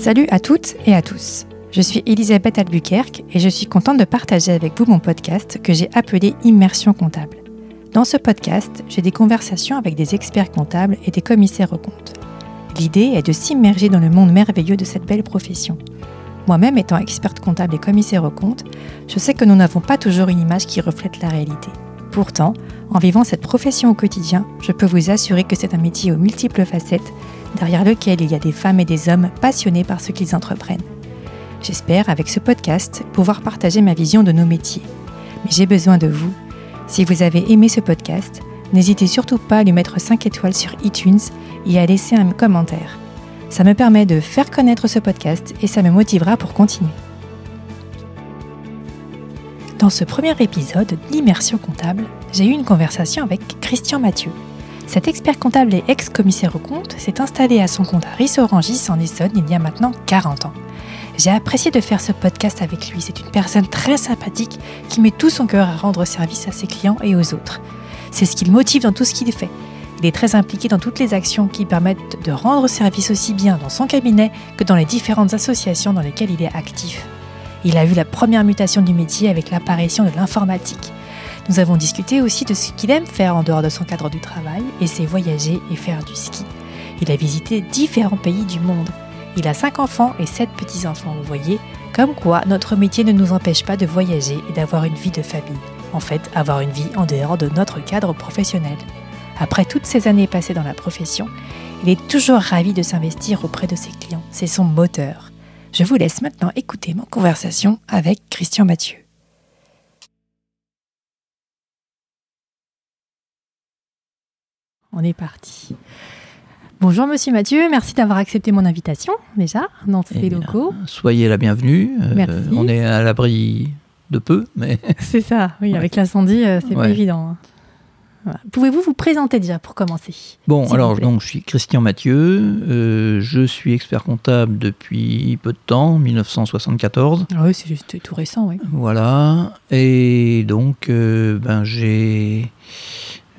Salut à toutes et à tous. Je suis Elisabeth Albuquerque et je suis contente de partager avec vous mon podcast que j'ai appelé Immersion comptable. Dans ce podcast, j'ai des conversations avec des experts comptables et des commissaires aux comptes. L'idée est de s'immerger dans le monde merveilleux de cette belle profession. Moi-même étant experte comptable et commissaire aux comptes, je sais que nous n'avons pas toujours une image qui reflète la réalité. Pourtant, en vivant cette profession au quotidien, je peux vous assurer que c'est un métier aux multiples facettes, derrière lequel il y a des femmes et des hommes passionnés par ce qu'ils entreprennent. J'espère, avec ce podcast, pouvoir partager ma vision de nos métiers. Mais j'ai besoin de vous. Si vous avez aimé ce podcast, n'hésitez surtout pas à lui mettre 5 étoiles sur iTunes et à laisser un commentaire. Ça me permet de faire connaître ce podcast et ça me motivera pour continuer. Dans ce premier épisode d'Immersion comptable, j'ai eu une conversation avec Christian Mathieu. Cet expert comptable et ex-commissaire au compte s'est installé à son compte à Rissorangis en Essonne il y a maintenant 40 ans. J'ai apprécié de faire ce podcast avec lui. C'est une personne très sympathique qui met tout son cœur à rendre service à ses clients et aux autres. C'est ce qui motive dans tout ce qu'il fait. Il est très impliqué dans toutes les actions qui permettent de rendre service aussi bien dans son cabinet que dans les différentes associations dans lesquelles il est actif. Il a vu la première mutation du métier avec l'apparition de l'informatique. Nous avons discuté aussi de ce qu'il aime faire en dehors de son cadre du travail et c'est voyager et faire du ski. Il a visité différents pays du monde. Il a 5 enfants et 7 petits-enfants, vous voyez, comme quoi notre métier ne nous empêche pas de voyager et d'avoir une vie de famille. En fait, avoir une vie en dehors de notre cadre professionnel. Après toutes ces années passées dans la profession, il est toujours ravi de s'investir auprès de ses clients. C'est son moteur. Je vous laisse maintenant écouter mon conversation avec Christian Mathieu. On est parti. Bonjour Monsieur Mathieu, merci d'avoir accepté mon invitation déjà dans ces Eh locaux. Soyez la bienvenue. Euh, Merci. on est à l'abri de peu, mais C'est ça, oui, Ouais. avec l'incendie, euh, c'est pas évident. hein. Voilà. Pouvez-vous vous présenter déjà pour commencer bon. Alors donc, je suis Christian Mathieu. euh, je suis expert comptable depuis peu de temps, 1974. Ah Oui, c'est juste tout récent, oui. Voilà. Et donc, ben j'ai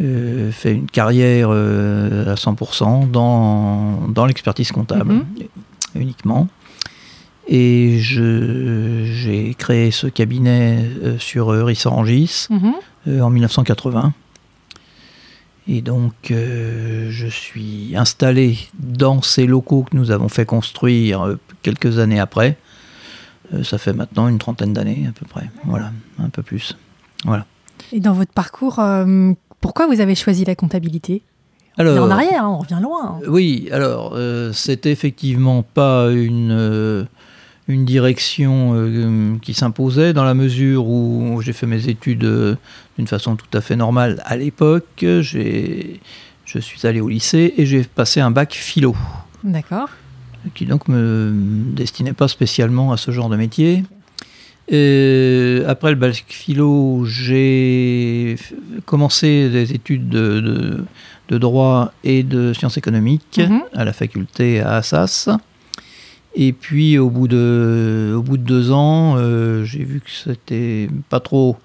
euh, fait une carrière euh, à 100% dans, dans l'expertise comptable Mhm. uniquement. Et j'ai créé ce cabinet euh, sur Rissorangis. Mhm. en 1980. Et donc, euh, je suis installé dans ces locaux que nous avons fait construire quelques années après. Euh, ça fait maintenant une trentaine d'années à peu près. Voilà, un peu plus. Voilà. Et dans votre parcours, euh, pourquoi vous avez choisi la comptabilité? On revient en arrière, hein, on revient loin. Oui, alors, euh, c'était effectivement pas une, euh, une direction euh, qui s'imposait dans la mesure où j'ai fait mes études euh, d'une façon tout à fait normale à l'époque. J'ai- Je suis allé au lycée et j'ai passé un bac philo, D'accord. qui donc me destinait pas spécialement à ce genre de métier. Et après le bac philo, j'ai commencé des études de, de- de droit et de sciences économiques Mhm. à la faculté à Assas. Et puis au bout de, au bout de deux ans, euh, j'ai vu que c'était pas trop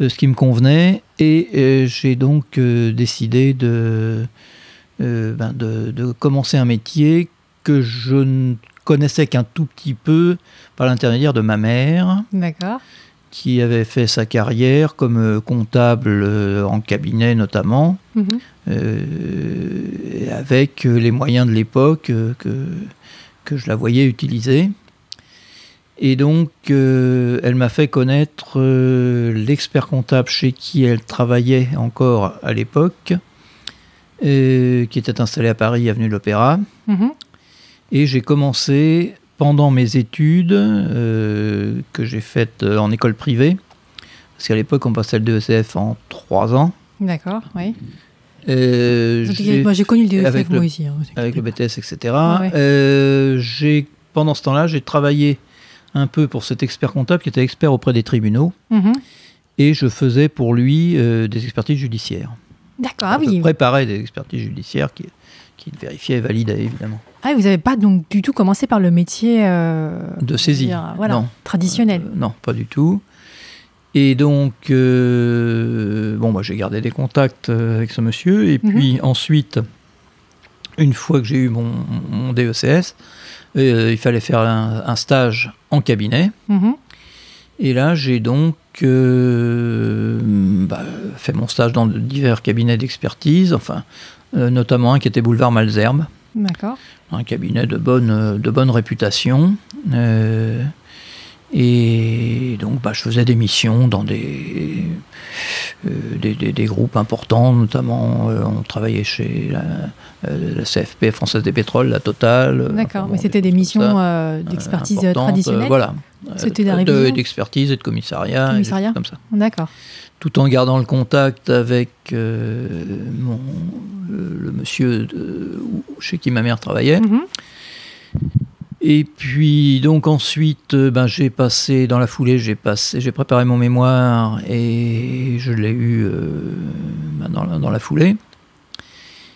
euh, ce qui me convenait et euh, j'ai donc euh, décidé de, euh, ben, de, de commencer un métier que je ne connaissais qu'un tout petit peu par l'intermédiaire de ma mère D'accord. qui avait fait sa carrière comme euh, comptable euh, en cabinet notamment, Mhm. euh, avec les moyens de l'époque que, que je la voyais utiliser. Et donc, euh, elle m'a fait connaître euh, l'expert comptable chez qui elle travaillait encore à l'époque, euh, qui était installé à Paris, avenue de l'Opéra. Mhm. Et j'ai commencé pendant mes études euh, que j'ai faites euh, en école privée, parce qu'à l'époque on passait le DECF en trois ans. D'accord, oui. Euh, j'ai- Moi, j'ai connu le DECF, avec moi le- aussi. hein, avec le pas. BTS, etc. Ouais. Euh, j'ai, pendant ce temps-là, j'ai travaillé un peu pour cet expert comptable qui était expert auprès des tribunaux, Mhm. et je faisais pour lui euh, des expertises judiciaires. D'accord, ah je oui. préparais des expertises judiciaires qui, qui vérifiaient et validaient, évidemment. Ah, vous n'avez pas donc du tout commencé par le métier euh, De saisie. dire, Voilà, Non. traditionnel. Euh, non, pas du tout. Et donc, euh, bon, bah, j'ai gardé des contacts avec ce monsieur. Et Mhm. puis ensuite, une fois que j'ai eu mon, mon DECS, il fallait faire un, un stage en cabinet. Mhm. Et là, j'ai donc bah, fait mon stage dans divers cabinets d'expertise, enfin, notamment un qui était boulevard Malzerbe, D'accord. un cabinet de bonne, de bonne réputation. Euh, et donc, bah, je faisais des missions dans des, euh, des, des- des groupes importants, notamment, euh, on travaillait chez la, euh, la CFP Française des Pétroles, la Total. D'accord. Mais c'était des missions d'expertise traditionnelle. voilà. C'était de D'expertise et de commissariat. Commissariat comme ça D'accord. Tout en gardant le contact avec euh, mon, le, le monsieur de- chez qui ma mère travaillait. Mhm. Et puis donc ensuite, euh, ben, j'ai passé dans la foulée, j'ai passé, j'ai préparé mon mémoire et je l'ai eu euh, ben, dans, la, dans la foulée.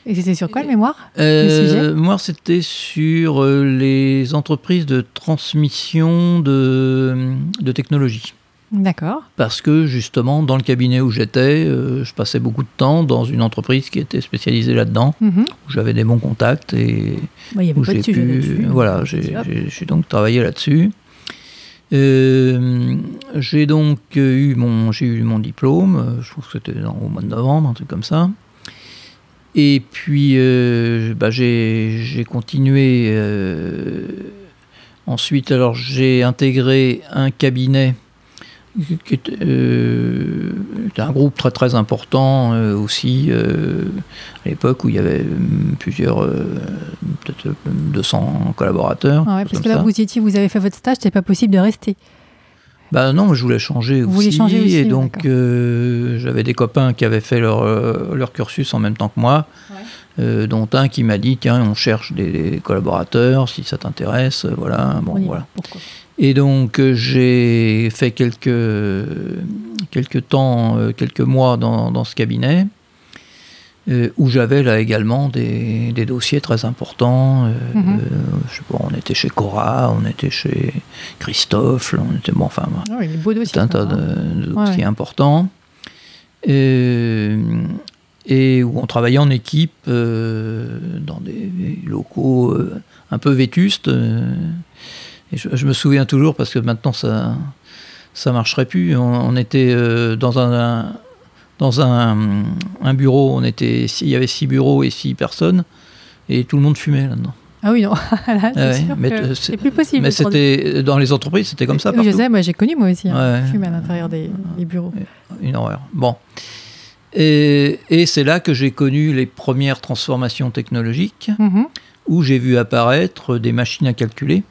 Et c'était sur quoi le mémoire Euh, sujet? moi, c'était sur les entreprises de transmission de, de technologie. D'accord. Parce que justement, dans le cabinet où j'étais, euh, je passais beaucoup de temps dans une entreprise qui était spécialisée là-dedans, Mhm. où j'avais des bons contacts et Bah, avait où pas de j'ai sujet pu. là-dessus. Voilà, j'ai Hop. j'ai- j'ai donc travaillé là-dessus. Euh, j'ai donc eu mon, j'ai eu mon diplôme, euh, je trouve que c'était dans- au mois de novembre, un truc comme ça. Et puis, euh, bah, j'ai j'ai continué. ensuite, alors, j'ai intégré un cabinet qui était, euh, un groupe très très important euh, aussi euh, à l'époque où il y avait hum, plusieurs, peut-être euh, 200 collaborateurs. Ah ouais, parce que là, ça. vous étiez, vous avez fait votre stage, c'était pas possible de rester. Bah non, je voulais changer Vous aussi. changer aussi, et donc, j'avais des copains qui avaient fait leur, leur cursus en même temps que moi, dont un qui m'a dit tiens, on cherche des, des collaborateurs, si ça t'intéresse, voilà. Bon, voilà. Pourquoi? Et donc, euh, j'ai fait quelques, quelques temps, euh, quelques mois dans, dans ce cabinet, euh, où j'avais là également des, des dossiers très importants. euh, Mhm. je sais pas, on était chez Cora, on était chez Christophe, on était, bon, enfin, beaux dossiers. tout un tas de, hein. de Ouais, dossiers importants. Euh, et où on travaillait en équipe euh, dans des locaux euh, un peu vétustes. euh, et je, je me souviens toujours parce que maintenant ça ça marcherait plus. On, on était euh, dans un dans un, un bureau, on était il y avait six bureaux et six personnes et tout le monde fumait là-dedans. Ah oui, non. Là, c'est Ouais, sûr mais que t- c'est plus possible. Mais c'était dans les entreprises, c'était comme ça Oui, partout. je sais, moi j'ai connu moi aussi. Hein, Ouais. fumer à l'intérieur des, des bureaux. Une horreur. Bon. Et, et c'est là que j'ai connu les premières transformations technologiques, Mhm. où j'ai vu apparaître des machines à calculer.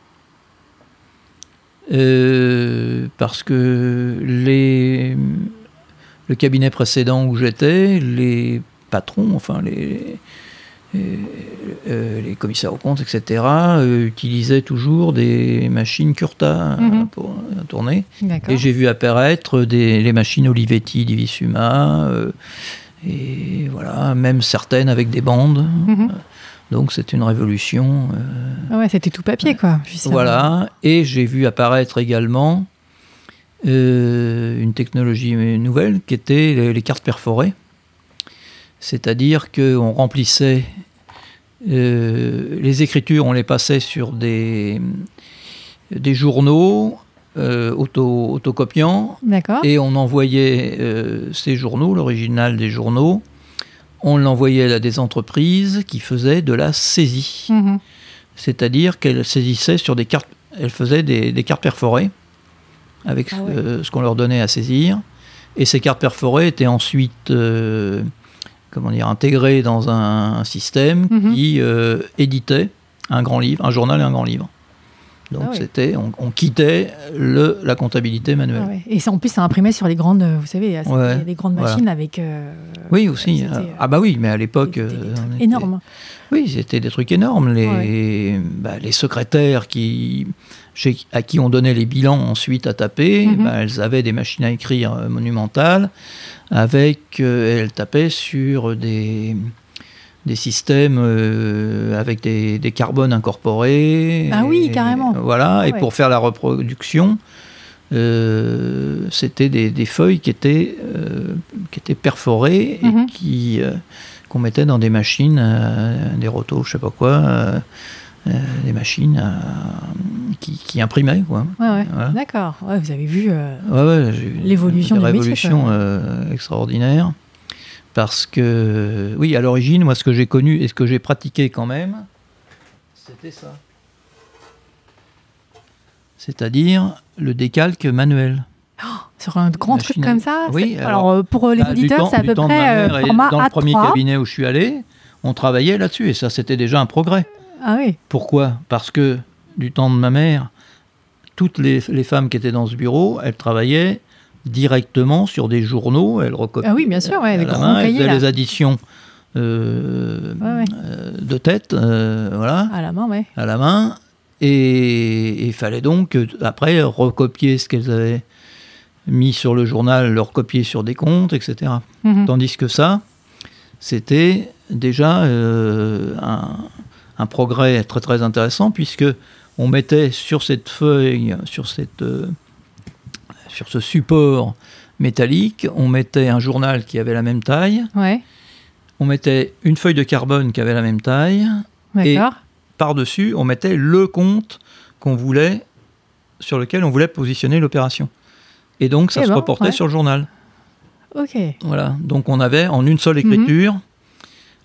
Euh, parce que les, le cabinet précédent où j'étais, les patrons, enfin les, euh, euh, les commissaires aux comptes, etc., euh, utilisaient toujours des machines Curta euh, Mhm. pour euh, tourner. Et j'ai vu apparaître des, les machines Olivetti Divisuma, euh, et voilà, même certaines avec des bandes. Mhm. Donc c'est une révolution. euh, Ah ouais, c'était tout papier quoi. voilà, et j'ai vu apparaître également euh, une technologie nouvelle qui était les, les cartes perforées. C'est-à-dire qu'on remplissait euh, les écritures, on les passait sur des, des journaux euh, auto, autocopiants D'accord. et on envoyait euh, ces journaux, l'original des journaux, on l'envoyait à des entreprises qui faisaient de la saisie Mhm. c'est-à-dire qu'elle saisissait sur des cartes, elle faisait des, des cartes perforées avec Ah ouais. euh, ce qu'on leur donnait à saisir, et ces cartes perforées étaient ensuite, euh, comment dire, intégrées dans un, un système Mhm. qui euh, éditait un grand livre, un journal et un grand livre. Donc Ah c'était, on, on quittait le, la comptabilité manuelle. Ah ouais. Et ça, en plus, ça imprimait sur les grandes, vous savez, c'était Ouais, les grandes voilà. machines avec. euh, Oui aussi. c'était, euh, ah bah oui, mais à l'époque, euh, énormes. Oui, c'était des trucs énormes. Les, bah, les secrétaires qui, chez- à qui on donnait les bilans ensuite à taper, Mhm. bah, elles avaient des machines à écrire monumentales, avec, euh, elles tapaient sur des, des systèmes euh, avec des, des carbones incorporés. Ah oui, Et, carrément. Voilà, Ah et ouais. pour faire la reproduction, euh, c'était des, des feuilles qui étaient, euh, qui étaient perforées Mhm. et qui, euh, qu'on mettait dans des machines, des rotos, je sais pas quoi, des machines qui, qui imprimaient. Quoi. Ouais, ouais. Voilà. D'accord. Vous avez vu. j'ai vu L'évolution des Parce que, oui, à l'origine, moi, ce que j'ai connu et ce que j'ai pratiqué quand même, c'était ça. C'est-à-dire le décalque manuel. sur un grand truc Machine comme ça. Oui, alors, alors, euh, pour euh, les Bah, auditeurs, temps- c'est à peu temps de ma près euh, format Dans le premier A3. cabinet où je suis allé, on travaillait là-dessus et ça, c'était déjà un progrès. Ah oui. Pourquoi? Parce que du temps de ma mère, toutes les, les femmes qui étaient dans ce bureau, elles travaillaient directement sur des journaux, elles recopiaient Ah oui, bien sûr, ouais, les grands main, cahiers, les additions euh, Ouais, ouais. euh, de tête, euh, voilà, À la main, ouais. à la main, et il fallait donc après recopier ce qu'elles avaient mis sur le journal, le recopier sur des comptes, etc. Mhm. Tandis que ça, c'était déjà un, un progrès très très intéressant puisque on mettait sur cette feuille, sur, cette, sur ce support métallique, on mettait un journal qui avait la même taille, Ouais, on mettait une feuille de carbone qui avait la même taille, d'accord. par-dessus, on mettait le compte qu'on voulait, sur lequel on voulait positionner l'opération. Et donc ça Eh se ben, reportait ouais. sur le journal. Ok. Voilà, donc on avait en une seule écriture,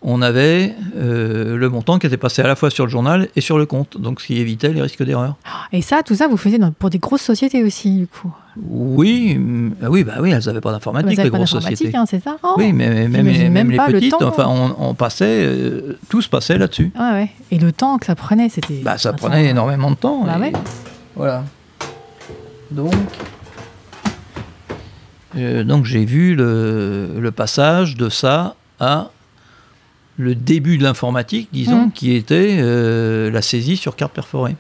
on avait euh, le montant qui était passé à la fois sur le journal et sur le compte, donc ce qui évitait les risques d'erreur. Et ça, tout ça, vous faisiez dans- pour des grosses sociétés aussi, du coup? Oui, mm, ah oui, bah oui, elles n'avaient pas Vous d'informatique, n'avez les pas grosses d'informatique, sociétés. hein, c'est ça? Oh. Oui, mais même, même, même les pas le petites, temps. enfin, on, on passait, euh, tout se passait là-dessus. Ouais, ouais. Et le temps que ça prenait, c'était. Bah, ça prenait énormément de temps. Bah et ouais. Voilà. Donc, euh, donc j'ai vu le, le passage de ça à le début de l'informatique, disons, Mm. qui était euh, la saisie sur carte perforée.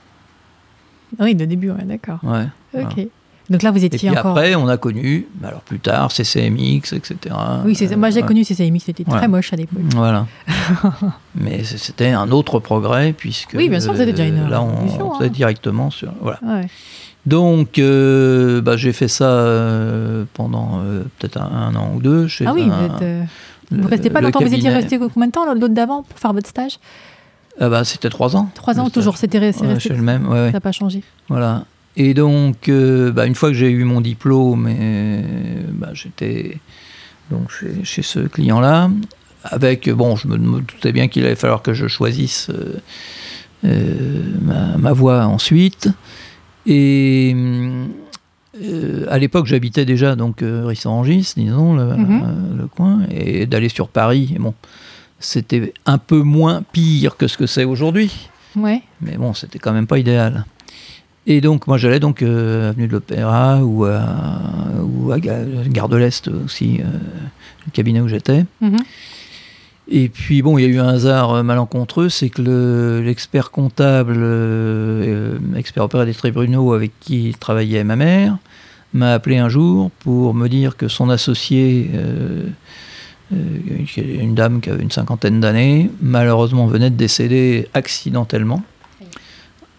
Oui, de début, ouais, d'accord. Ouais. Ok. Donc là, vous Et étiez puis encore. après, on a connu, bah, alors plus tard, CCMX, etc. Oui, moi j'ai connu CCMX, c'était Ouais. très moche à l'époque. Voilà. Mais c'était un autre progrès, puisque Oui, bien sûr, c'était déjà une euh, là, on, on faisait hein. directement sur. Voilà. Ouais. Donc, euh, bah, j'ai fait ça euh, pendant peut-être un, un an ou deux. Chez Ah oui, un- vous êtes. Euh, Vous restez pas longtemps, vous étiez resté combien de temps l'autre d'avant pour faire votre stage? Ah bah, C'était trois ans. Trois ans toujours, c'était resté. Ouais, resté- chez le même, ouais. Ça n'a pas changé. Voilà. Et donc, euh, bah, une fois que j'ai eu mon diplôme, et, bah, j'étais donc chez, chez ce client-là. Avec, bon, je me, me doutais bien qu'il allait falloir que je choisisse euh, euh, ma, ma voie ensuite. Et euh, à l'époque, j'habitais déjà donc euh, Rissorangis, disons, le, Mhm. euh, le coin, et d'aller sur Paris, bon, c'était un peu moins pire que ce que c'est aujourd'hui. Ouais. Mais bon, c'était quand même pas idéal. Et donc, moi, j'allais donc euh, avenue de l'Opéra ou à, ou à Ga- Gare de l'Est aussi, euh, le cabinet où j'étais. Mhm. Et puis, bon, il y a eu un hasard euh, malencontreux, c'est que le- l'expert comptable, euh, euh, expert opéra des tribunaux avec qui travaillait ma mère, m'a appelé un jour pour me dire que son associé, euh, euh, une dame qui avait une cinquantaine d'années, malheureusement venait de décéder accidentellement.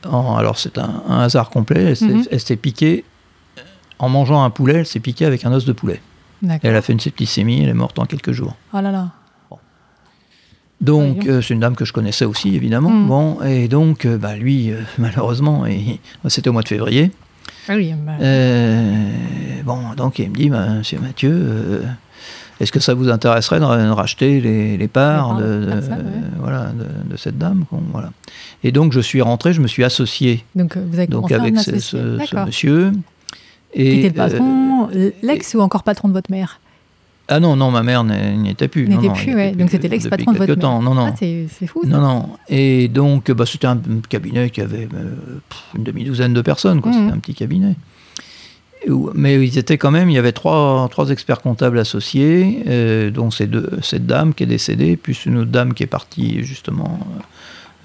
En- alors c'est un, un hasard complet, elle s'est Mhm. elle s'est piquée, en mangeant un poulet, elle s'est piquée avec un os de poulet. Elle a fait une septicémie, elle est morte en quelques jours. Oh là là. Donc, euh, c'est une dame que je connaissais aussi, évidemment. Mm. Bon, et donc, euh, bah, lui, euh, malheureusement, c'était au mois de février. Ah oui, bah, bon, donc, il me dit, bah, Monsieur Mathieu, est-ce que ça vous intéresserait de, ra- de racheter les, les parts Les de, ouais. voilà, de, de cette dame bon, voilà. Et donc, je suis rentré, je me suis associé donc vous avez donc, commencé avec ce, monsieur. Qui Et, était le patron, l'ex ou encore patron de votre mère? Ah non, non, ma mère n'y était plus. N'était plus, ouais. Donc c'était l'ex-patron de votre quelque mère. temps. Non, non. Ah, c'est fou. ça. Non, non. Et donc, bah, c'était un cabinet qui avait euh, une demi-douzaine de personnes. quoi. Mhm. C'était un petit cabinet. Mais ils étaient quand même, il y avait trois, trois experts comptables associés, euh, dont ces deux, cette dame qui est décédée, plus une autre dame qui est partie justement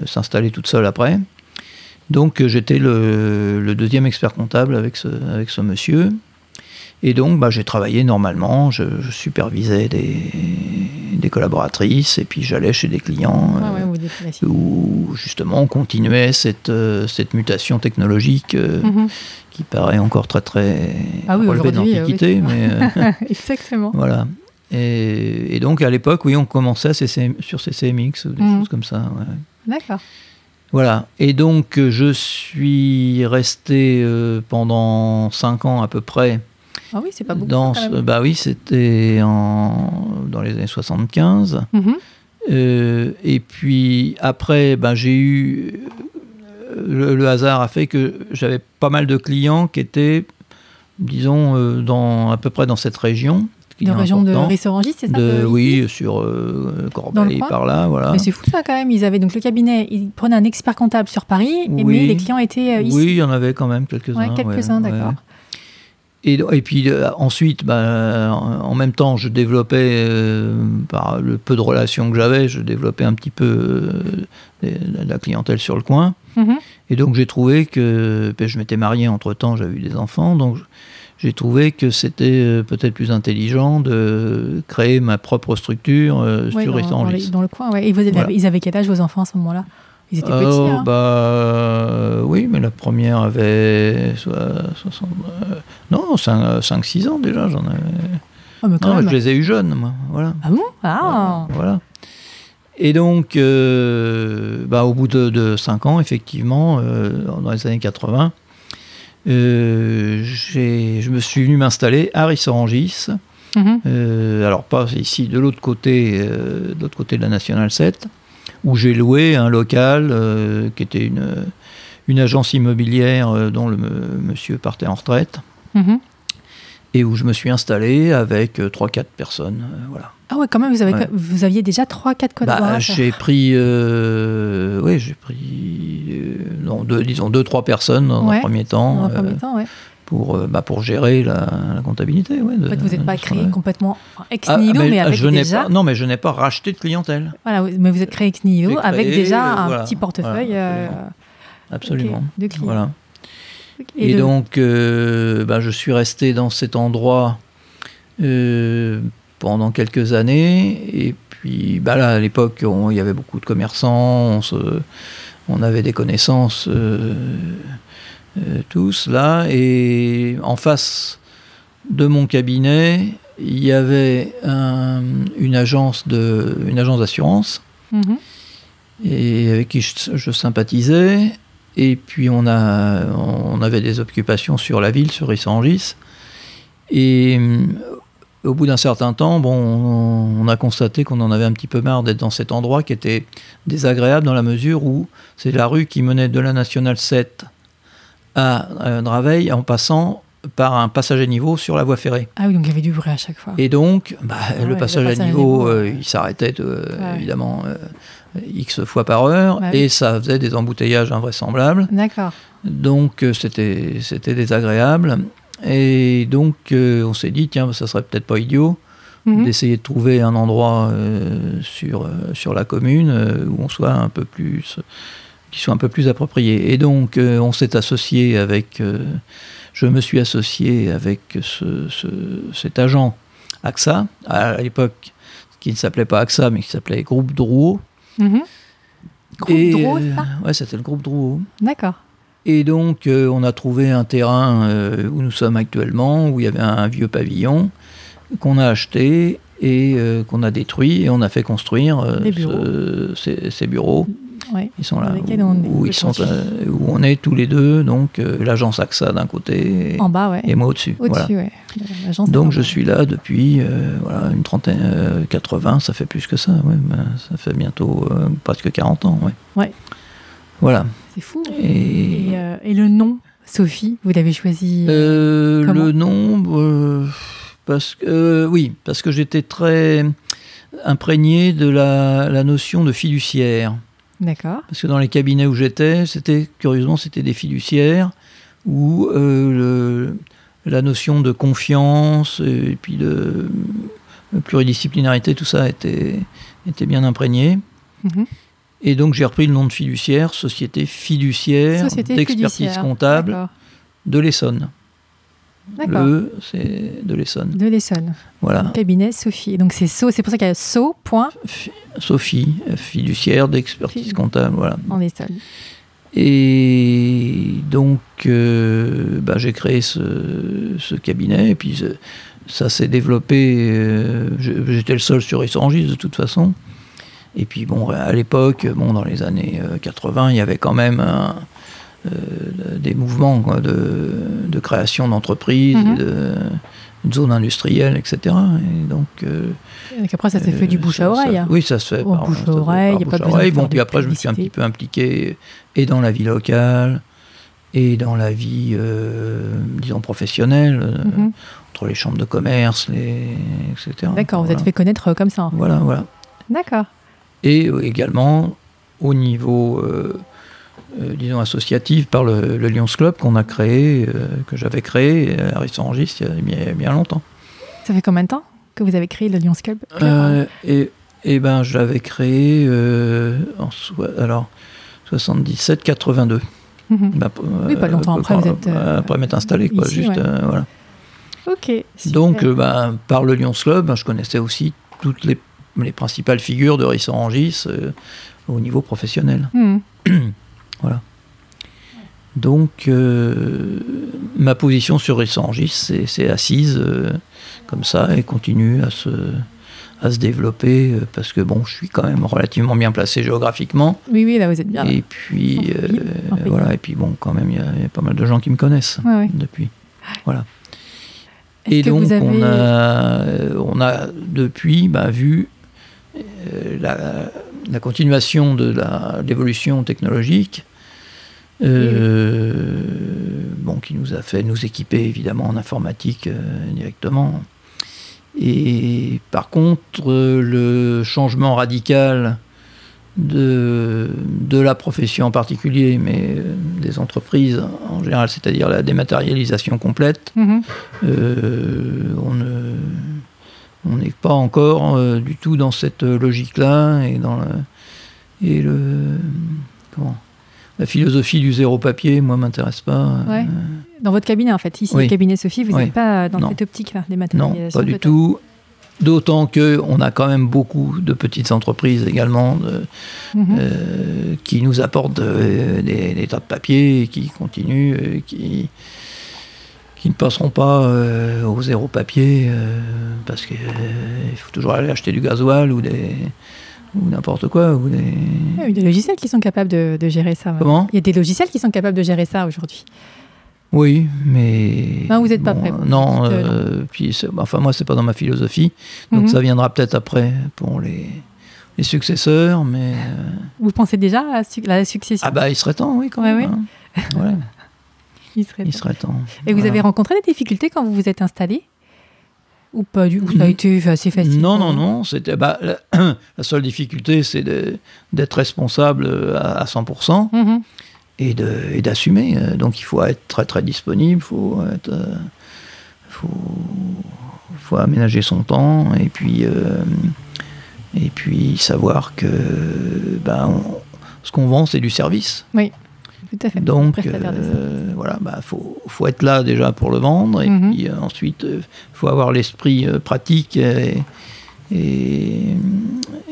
euh, s'installer toute seule après. Donc euh, j'étais le, le deuxième expert comptable avec ce, avec ce monsieur. Et donc bah, j'ai travaillé normalement, je, je supervisais des, des collaboratrices et puis j'allais chez des clients Ah euh, ouais, déplacez. où justement on continuait cette, euh, cette mutation technologique euh, Mhm. qui paraît encore très très Ah oui, relevée de aujourd'hui, euh, l'Antiquité, oui. euh, Exactement. voilà. Et, et donc à l'époque, oui, on commençait CCM sur CCMX ou des Mhm. choses comme ça. ouais. D'accord. Voilà. Et donc euh, je suis resté euh, pendant 5 ans à peu près Ah oui, c'est pas beaucoup. dans ce- bah oui, c'était dans les années 75. Mhm. Euh, et puis après, ben, j'ai eu euh, le, le hasard a fait que j'avais pas mal de clients qui étaient, disons, euh, dans à peu près dans cette région. De est région de. Rissorangis, c'est ça De- oui, sur euh, Corbeil, par là, voilà. Mais c'est fou ça quand même. Ils avaient donc le cabinet, ils prenaient un expert comptable sur Paris, et- Oui. mais les clients étaient euh, ici. Oui, il y en avait quand même quelques-uns. Ouais, quelques-uns, ouais, d'accord. ouais. Et, et puis euh, ensuite, ben, en même temps, je développais, euh, par le peu de relations que j'avais, je développais un petit peu euh, la clientèle sur le coin. Mhm. Et donc j'ai trouvé que, ben, je m'étais marié entre-temps, j'avais eu des enfants, donc j'ai trouvé que c'était peut-être plus intelligent de créer ma propre structure euh, Ouais, sur dans, dans, les- dans le coin. Ouais. Et vous avez, Voilà. ils avaient quel âge vos enfants à ce moment-là? Ils étaient Oh, hein bah, euh, oui, mais la première avait soit- 60, euh, non, 5-6 ans déjà, j'en avais. Oh, mais quand Non, même. je les ai eu jeunes, moi. Voilà. Ah bon? Ah Voilà. Et donc, euh, bah, au bout de, 5 ans, effectivement, euh, dans les années 80, euh, j'ai- je me suis venu m'installer à Rissorangis. Mhm. Euh, alors pas ici, de l'autre côté, euh, de l'autre côté de la Nationale 7, où j'ai loué un local euh, qui était une, une agence immobilière euh, dont le monsieur partait en retraite, Mhm. et où je me suis installé avec 3-4 personnes. euh, voilà. Ah ouais, quand même, vous, avez, Ouais. vous aviez déjà 3-4 Bah, collaborateurs. j'ai pris, euh, oui, j'ai pris, euh, non, deux, disons deux, trois personnes dans Ouais, un premier temps, dans un euh, premier temps, ouais. Pour, euh, bah, pour gérer la, la comptabilité. ouais, de- En fait, vous n'êtes pas créé complètement enfin, ex Ah, nihilo, mais mais, avec je déjà. pas, non, mais je n'ai pas racheté de clientèle. Voilà, mais vous êtes créé ex nihilo avec déjà euh, un voilà, petit portefeuille voilà, euh, Absolument. de clients. Voilà. Et Et, de- donc, euh, bah, je suis resté dans cet endroit euh, pendant quelques années. Et puis, bah, là, à l'époque, il y avait beaucoup de commerçants, on, se- on avait des connaissances tous là. Et en face de mon cabinet, il y avait un- une agence de, une agence d'assurance Mhm. et avec qui je, je sympathisais. Et puis on, a, on avait des occupations sur la ville, sur Rissorangis. Et euh, au bout d'un certain temps, bon, on, on a constaté qu'on en avait un petit peu marre d'être dans cet endroit qui était désagréable dans la mesure où c'est la rue qui menait de la Nationale 7 à euh, Draveil en passant par un passage à niveau sur la voie ferrée. Ah oui, donc il y avait du bruit à chaque fois. Et donc, bah, ouais, le passage à passage à niveau, niveau, euh, ouais. il s'arrêtait Ouais. évidemment euh, X fois par heure Bah oui. et ça faisait des embouteillages invraisemblables. D'accord. Donc, euh, c'était c'était désagréable. Et donc, euh, on s'est dit, tiens, ça serait peut-être pas idiot Mhm. d'essayer de trouver un endroit euh, sur, euh, sur la commune euh, où on soit un peu plus qui soit un peu plus approprié. Et donc, euh, on s'est associé avec, euh, je me suis associé avec ce, ce- cet agent AXA, à l'époque, qui ne s'appelait pas AXA, mais qui s'appelait Groupe Drouot. Mhm. Groupe Et, Drouot, ça? ouais, c'était le Groupe Drouot. D'accord. Et donc, euh, on a trouvé un terrain euh, où nous sommes actuellement, où il y avait un vieux pavillon qu'on a acheté et euh, qu'on a détruit et on a fait construire Des bureaux. ce- ces, ces bureaux. Ouais. Ils sont là, où, on ils sont, euh, où on est tous les deux, donc euh, l'agence AXA d'un côté et, En bas, ouais. et moi au-dessus. Voilà. ouais. Donc je suis là depuis euh, voilà, une trentaine, euh, 80, ça fait plus que ça, ben, ça fait bientôt presque 40 ans. Ouais. Ouais. Voilà. C'est fou. Et, Et, et le nom, Sophie, vous l'avez choisi le nom, parce que oui, parce que j'étais très imprégné de la, la notion de fiduciaire. D'accord. Parce que dans les cabinets où j'étais, c'était curieusement c'était des fiduciaires où euh, le- la notion de confiance et puis de pluridisciplinarité, tout ça était, était bien imprégné. Mhm. Et donc j'ai repris le nom de fiduciaire, Société fiduciaire d'expertise comptable de l'Essonne. Le, c'est de l'Essonne. De l'Essonne. Voilà. Cabinet Sophie. Donc c'est So, c'est pour ça qu'il y a So, point, Sophie, fiduciaire d'expertise comptable, voilà. en Essonne. Et donc, euh, bah, j'ai créé ce, ce cabinet. Et puis, euh, ça s'est développé. euh, J'étais le seul sur Essangis de toute façon. Et puis bon, à l'époque, bon, dans les années euh, 80, il y avait quand même un, des mouvements quoi, de, de création d'entreprises, Mhm. de, de zones industrielles, etc. Et donc, euh, Donc après, ça s'est fait euh, du bouche ça- à oreille. ça- oui, ça se fait par bouche à oreille, par y a pas bouche à besoin de Bon, puis après, je me suis un petit peu impliqué et dans la vie locale et dans la vie, euh, disons, professionnelle, euh, Mhm. entre les chambres de commerce, les, etc. D'accord, vous Voilà. êtes fait connaître euh, comme ça. en fait. Voilà, voilà. D'accord. Et euh, également au niveau, euh, euh, disons, associatif par le, le Lions Club qu'on a créé, euh, que j'avais créé à Rissangis il y a bien, longtemps. Ça fait combien de temps que vous avez créé le Lions Club Euh, et, et ben, je l'avais créé euh, en soi- alors 77-82. Mhm. Bah, Oui, pas longtemps après, quand- vous êtes, euh, après m'être installé, quoi, ici, juste, ouais. euh, voilà. Ok. super. Donc, euh, bah, par le Lions Club, je connaissais aussi toutes les, les principales figures de Rissangis euh, au niveau professionnel. Mhm. Donc, euh, ma position sur Rissangis c'est assise euh, comme ça et continue à se, à se développer euh, parce que bon, je suis quand même relativement bien placé géographiquement. Oui, oui, là vous êtes bien. là. Et puis, voilà, et puis bon, quand même, il y, a- il y a pas mal de gens qui me connaissent Ouais, ouais. depuis. Voilà. Et donc, avez- on, a, on a depuis bah, vu la, la continuation de l'évolution technologique, euh, bon, qui nous a fait nous équiper évidemment en informatique euh, directement. Et par contre, euh, le changement radical de, de la profession en particulier, mais des entreprises en général, c'est-à-dire la dématérialisation complète, Mhm. on ne- on n'est pas encore du tout dans cette logique-là et dans le, et le comment la philosophie du zéro papier, moi, m'intéresse pas. Ouais. Euh, Dans votre cabinet, en fait, ici, Oui. le cabinet Sophie, vous Oui. n'êtes pas dans Non. cette optique-là, des non, matérialisations pas du tout. D'autant que on a quand même beaucoup de petites entreprises également de- Mhm. euh, qui nous apportent euh, des, des tas de papiers et qui continuent, qui, qui ne passeront pas au zéro papier parce qu'il faut toujours aller acheter du gasoil ou des ou n'importe quoi ou des Il y a des logiciels qui sont capables de, de gérer ça. ouais. Comment Il y a des logiciels qui sont capables de gérer ça aujourd'hui. oui mais Non, vous êtes pas prêt, non euh, euh, puis enfin moi c'est pas dans ma philosophie donc Mhm. ça viendra peut-être après pour les les successeurs mais euh, Vous pensez déjà à la succession ah bah il serait temps oui quand Ouais, même hein. Il serait il temps. serait temps Et vous avez rencontré des difficultés quand vous vous êtes installé? Ou pas du tout Ça a été assez facile Non, non, non. C'était bah, la, la seule difficulté, c'est d'être responsable à, à 100% Mhm. et d'assumer. Euh, Donc il faut être très très disponible, faut être, euh, faut, faut aménager son temps et puis euh, et puis savoir que on- ce qu'on vend c'est du service. Tout à fait. Donc euh, voilà, bah, faut, faut être là déjà pour le vendre et Mhm. puis euh, ensuite il faut avoir l'esprit euh, pratique et, et,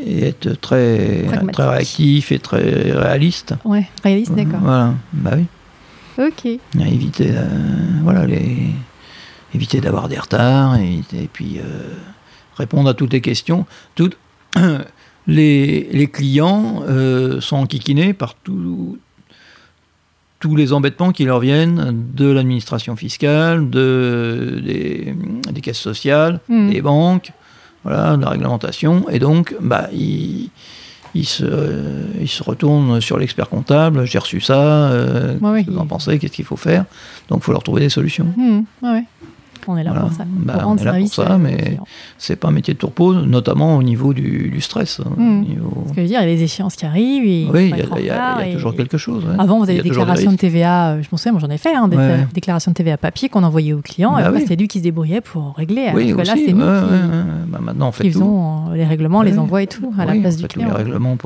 et être très, très réactif et très réaliste. Ouais, réaliste, d'accord. Voilà, bah oui. Ok. Et Éviter, euh, voilà, les, éviter d'avoir des retards et, et puis euh, répondre à toutes les questions. Toutes, les, les clients euh, sont enquiquinés par tout- tous les embêtements qui leur viennent de l'administration fiscale, de, des, des caisses sociales, Mhm. des banques, voilà, de la réglementation. Et donc, bah, ils, ils se, ils se retournent sur l'expert comptable. J'ai reçu ça. euh, Ouais, que vous en pensez Qu'est-ce qu'il faut faire? Donc, il faut leur trouver des solutions. Ouais. On est là Voilà. pour ça. Bah, pour on est là pour ça, mais-. C'est pas un métier de tourpeau, notamment au niveau du, du stress. Mhm. niveau- Ce que je veux dire, il y a des échéances qui arrivent. et Oui, il y, a- toujours quelque chose. ouais. Avant, vous avez des déclarations de. TVA, euh, je souviens, moi j'en ai fait, hein, des Ouais. déclarations de TVA papier qu'on envoyait aux clients, Bah et après oui. c'est lui qui se débrouillait pour régler. Oui, alors là, c'est nous qui. Bah, maintenant, on fait tout. faisons euh, les règlements, les envois et tout, à la place du client.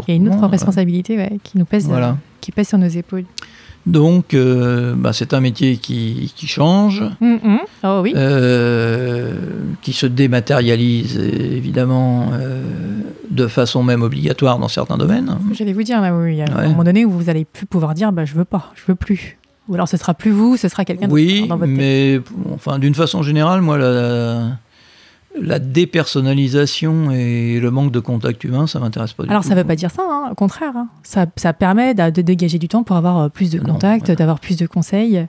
Il y a une autre responsabilité qui nous pèse, qui pèse sur nos épaules. Donc, euh, bah, c'est un métier qui, qui change, Mhm. Oh oui. euh, qui se dématérialise évidemment euh, de façon même obligatoire dans certains domaines. J'allais vous dire, là, oui, à Ouais. un moment donné où vous allez plus pouvoir dire, bah, je veux pas, je veux plus. Ou alors ce sera plus vous, ce sera quelqu'un d'autre Oui, dans votre tête. mais enfin, d'une façon générale, moi, la, la dépersonnalisation et le manque de contact humain, ça m'intéresse pas du Alors tout. ça ne veut pas dire ça, hein, au contraire. hein. Ça, ça permet de, dégager du temps pour avoir euh, plus de contacts, ouais. d'avoir plus de conseils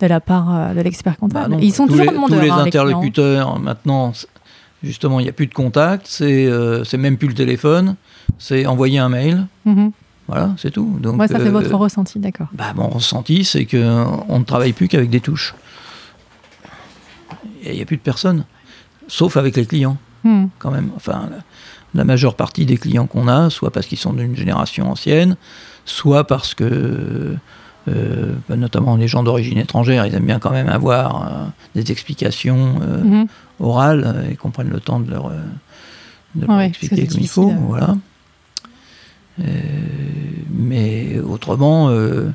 de la part euh, de l'expert Bah comptable. non, Ils sont tous toujours les, demandeurs. tous les hein, interlocuteurs, maintenant, justement, il n'y a plus de contact, c'est euh, c'est même plus le téléphone, c'est envoyer un mail, Mhm. voilà, c'est tout. Donc, Ouais, ça c'est euh, votre ressenti, d'accord. bah, mon ressenti, c'est qu'on ne travaille plus qu'avec des touches. Il n'y a plus de personnes, sauf avec les clients, Mhm. quand même. Enfin, la, la majeure partie des clients qu'on a, soit parce qu'ils sont d'une génération ancienne, soit parce que, euh, bah, notamment les gens d'origine étrangère, ils aiment bien quand même avoir euh, des explications euh, Mhm. orales euh, et qu'on prenne le temps de leur, euh, de leur Ouais, parce que expliquer comme il faut. euh. Voilà. Euh, mais autrement, euh,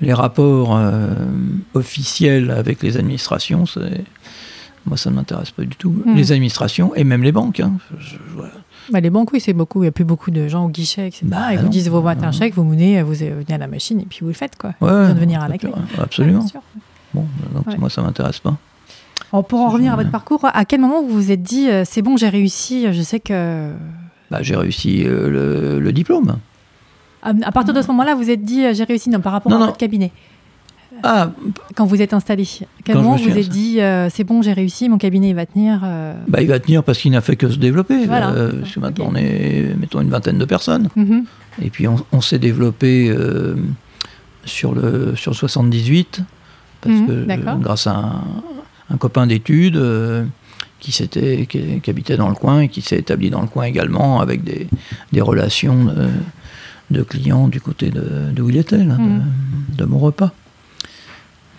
les rapports euh, officiels avec les administrations, c'est- moi ça ne m'intéresse pas du tout. Mhm. Les administrations et même les banques. hein. Je- je- voilà. Bah, les banques, oui, c'est beaucoup. Il n'y a plus beaucoup de gens au guichet, etc. Bah, et vous non. disent vous mettez un chèque, vous menez, vous venez à la machine et puis vous le faites, quoi. Ouais, vient de venir à la clé. Absolument. Ouais, bon, donc Ouais. moi ça m'intéresse pas. Alors, pour en revenir à votre parcours, à quel moment vous vous êtes dit euh, c'est bon, j'ai réussi, je sais que. Bah, j'ai réussi euh, le, le diplôme. À, à partir de ce moment-là, vous vous êtes dit euh, j'ai réussi non, par rapport Non, à non. votre cabinet, Ah, quand vous êtes installé. Quel moment me vous êtes dit euh, c'est bon, j'ai réussi, mon cabinet il va tenir euh, bah, il va tenir parce qu'il n'a fait que se développer. Voilà, Euh, parce que maintenant on est, mettons, une vingtaine de personnes. mhm. Et puis on, on s'est développé sur, le, sur le 78, parce Mhm, que grâce à un, un copain d'études qui, s'était- qui, qui habitait dans le coin et qui s'est établi dans le coin également avec des, des relations de, de clients du côté de- d'où il était, là, Mhm. de, de mon repas.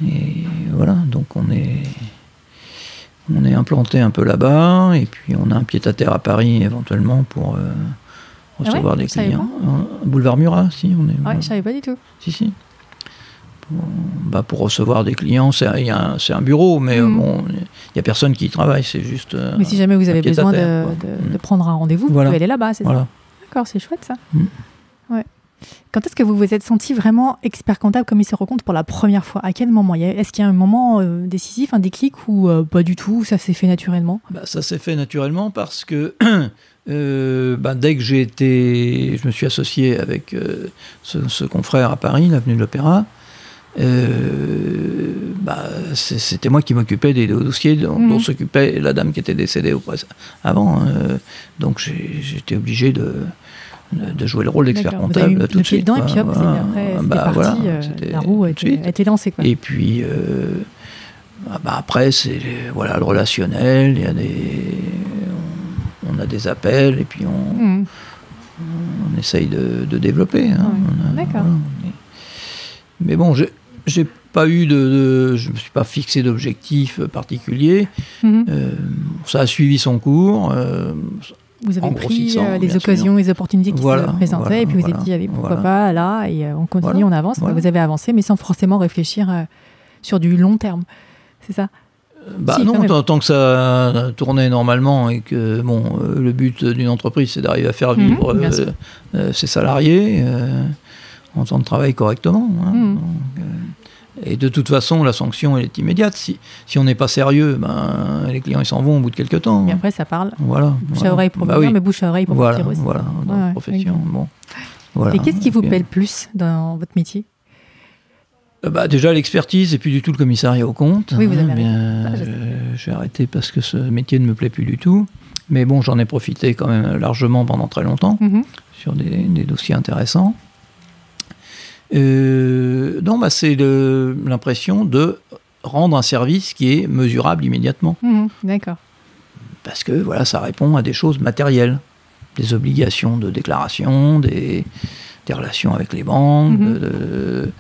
Et voilà, donc on est, on est implanté un peu là-bas, et puis on a un pied-à-terre à Paris éventuellement pour euh, Ah ouais recevoir des clients. Euh, Boulevard Murat, si, on est. Ouais, je savais pas du tout. Si, si. Pour, bah, pour recevoir des clients, c'est un, un bureau, mais euh, Mhm. bon, il n'y a personne qui y travaille, c'est juste. Mais si jamais vous avez besoin de, quoi. de- de prendre un rendez-vous, vous Voilà. pouvez aller là-bas, c'est ça Voilà. D'accord, c'est chouette ça. Mm. Ouais. Quand est-ce que vous vous êtes senti vraiment expert comptable, commissaire aux comptes pour la première fois? À quel moment? Est-ce qu'il y a un moment euh, décisif, un déclic ou euh, pas du tout Ça s'est fait naturellement? Bah, ça s'est fait naturellement parce que euh, bah, dès que j'ai été, je me suis associé avec ce, ce confrère à Paris, l'avenue de l'Opéra. bah, c'était moi qui m'occupais des dossiers dont, dont s'occupait la dame qui était décédée au avant. hein, donc j'étais obligé de, de, jouer le rôle d'expert comptable tout de suite. dedans et puis hop, après, Bah, parti, voilà, euh, la roue a été, suite. a été lancée. Quoi. Et puis, euh, ah bah après, c'est voilà, le relationnel, il y a des, on, on a des appels et puis on, Mhm. on essaye de, de développer. hein. Ouais, d'accord. voilà, mais, bon, j'ai pas eu de, de- je me suis pas fixé d'objectif particulier. Mhm. Euh, ça a suivi son cours. euh, Vous avez en pris euh, les occasions, les opportunités qui Voilà, se présentaient voilà, et puis vous voilà, êtes dit allez pourquoi pas là et euh, on continue, on avance. Vous avez avancé mais sans forcément réfléchir euh, sur du long terme. C'est ça? Bah Si, non, tant, tant que ça tournait normalement et que bon, le but d'une entreprise, c'est d'arriver à faire Mhm, vivre ses salariés en temps de travail correctement. hein. Mhm. Donc, et de toute façon, la sanction elle est immédiate. Si, si on n'est pas sérieux, ben, les clients ils s'en vont au bout de quelques temps. Et après ça parle. Voilà. Bouche voilà. à oreille pour Bah venir, oui. mais bouche à oreille pour Voilà, aussi. voilà, dans Ouais, la profession. Bon. Voilà. Et qu'est-ce qui vous plaît le plus dans votre métier? Euh, bah, Déjà l'expertise et puis du tout le commissariat au compte. Oui, vous avez hein, bien, Ah, euh, J'ai arrêté parce que ce métier ne me plaît plus du tout. Mais bon, j'en ai profité quand même largement pendant très longtemps Mhm. sur des, des dossiers intéressants. Euh, non, bah, c'est l'impression de rendre un service qui est mesurable immédiatement. Mhm. D'accord. Parce que voilà, ça répond à des choses matérielles, des obligations de déclaration, des, des relations avec les banques, de- de-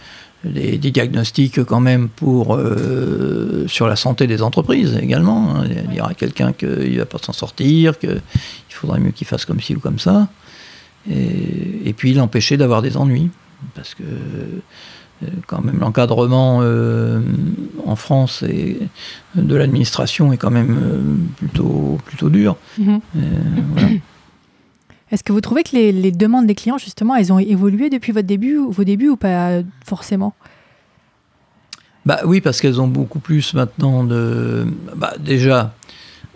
des, des diagnostics quand même pour euh, sur la santé des entreprises également. hein. Dire à quelqu'un qu'il ne va pas s'en sortir, qu'il faudrait mieux qu'il fasse comme ci ou comme ça. Et, et puis l'empêcher d'avoir des ennuis. Parce que euh, quand même l'encadrement euh, en France et de l'administration est quand même euh, plutôt, plutôt dur. Mhm. Euh, voilà. Est-ce que vous trouvez que les, les demandes des clients, justement, elles ont évolué depuis votre début, vos débuts ou pas forcément? Bah oui, parce qu'elles ont beaucoup plus maintenant de. Bah déjà,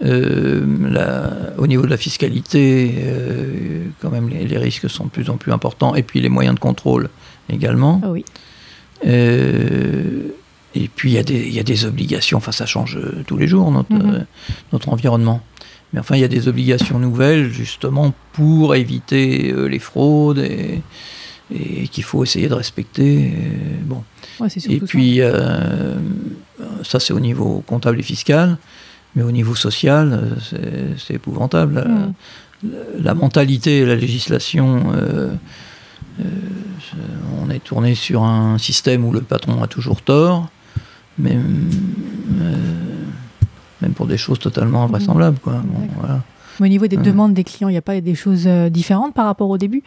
Euh, la- au niveau de la fiscalité, euh, quand même, les, les risques sont de plus en plus importants. Et puis les moyens de contrôle également. Ah oui. Euh, et puis il y, a des- il y a des obligations, enfin ça change tous les jours notre, Mhm. notre environnement. Mais enfin il y a des obligations nouvelles justement pour éviter les fraudes et, et qu'il faut essayer de respecter. euh, bon. Ouais, Et ça. puis ça c'est au niveau comptable et fiscal, mais au niveau social euh, c'est- épouvantable. La- Mhm. la mentalité et la législation, euh, euh, on est tourné sur un système où le patron a toujours tort, même, euh, même pour des choses totalement invraisemblables. Quoi. Bon, D'accord. voilà. Mais au niveau des demandes des clients, il n'y a pas des choses euh, différentes par rapport au début?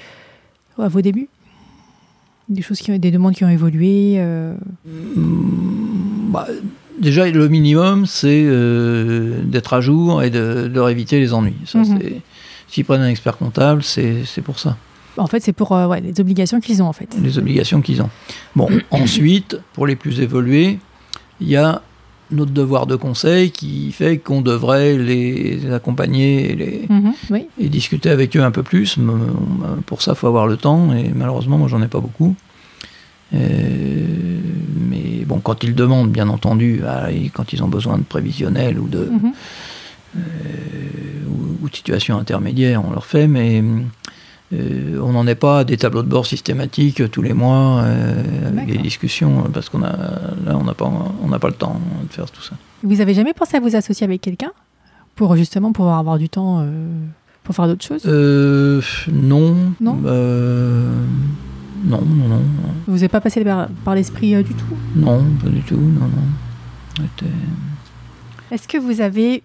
À vos débuts? Des choses qui ont, des demandes qui ont évolué euh, Mm, bah, déjà, le minimum, c'est euh, d'être à jour et de, de leur éviter les ennuis. Ça, Mhm. c'est- S'ils prennent un expert comptable, c'est c'est pour ça. En fait, c'est pour euh, ouais, les obligations qu'ils ont, en fait. les obligations qu'ils ont. Bon, ensuite, pour les plus évolués, il y a notre devoir de conseil qui fait qu'on devrait les accompagner et, les- Mhm, oui. et discuter avec eux un peu plus. Pour ça, il faut avoir le temps, et malheureusement, moi, j'en ai pas beaucoup. Euh, mais bon, quand ils demandent, bien entendu, quand ils ont besoin de prévisionnel ou de, ou, ou de situations intermédiaires, on leur fait, mais euh, on n'en est pas à des tableaux de bord systématiques tous les mois euh, avec des discussions, parce qu'on a là on n'a pas on n'a pas le temps de faire tout ça. Vous avez jamais pensé à vous associer avec quelqu'un pour justement pouvoir avoir du temps pour faire d'autres choses? Non. Non? Non, non, non, Vous n'avez pas passé par, par l'esprit euh, du tout non, pas du tout, non, non. C'était- Est-ce que vous avez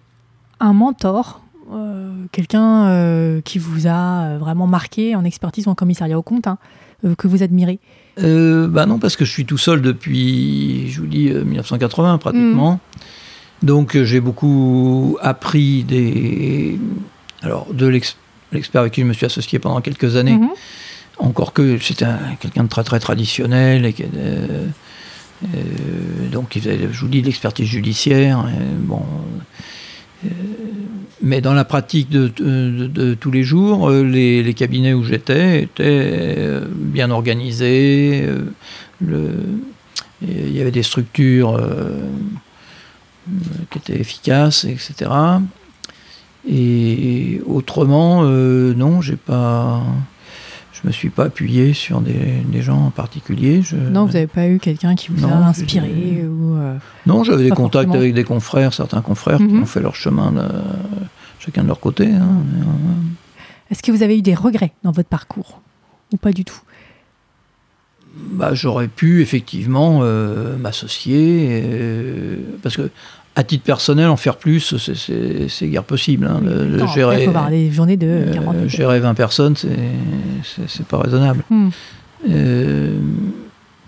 un mentor, euh, quelqu'un euh, qui vous a euh, vraiment marqué en expertise ou en commissariat au compte, hein, euh, que vous admirez? Euh, bah non, parce que je suis tout seul depuis, je vous dis, euh, 1980 pratiquement. Donc euh, j'ai beaucoup appris des, alors de l'ex- l'expert avec qui je me suis associé pendant quelques années. Mhm. Encore que c'était un- quelqu'un de très très traditionnel et euh, euh, donc il faisait, je vous dis, l'expertise judiciaire. bon, euh, mais dans la pratique de, tous les jours, les, les cabinets où j'étais étaient bien organisés. il y avait des structures qui étaient efficaces, etc. Et autrement, non, j'ai pas. Je me suis pas appuyé sur des, des gens en particulier. Je- Non, vous n'avez pas eu quelqu'un qui vous a inspiré ou euh, Non, j'avais des contacts forcément. avec des confrères, certains confrères qui Mhm. ont fait leur chemin de- chacun de leur côté. hein. Euh, Est-ce que vous avez eu des regrets dans votre parcours ou pas du tout? Bah, j'aurais pu effectivement euh, m'associer euh, parce que à titre personnel en faire plus c'est- guère possible hein. Le- Non, gérer, Il faut avoir des journées de euh, 40 minutes. gérer 20 personnes c'est pas raisonnable Hmm. Euh,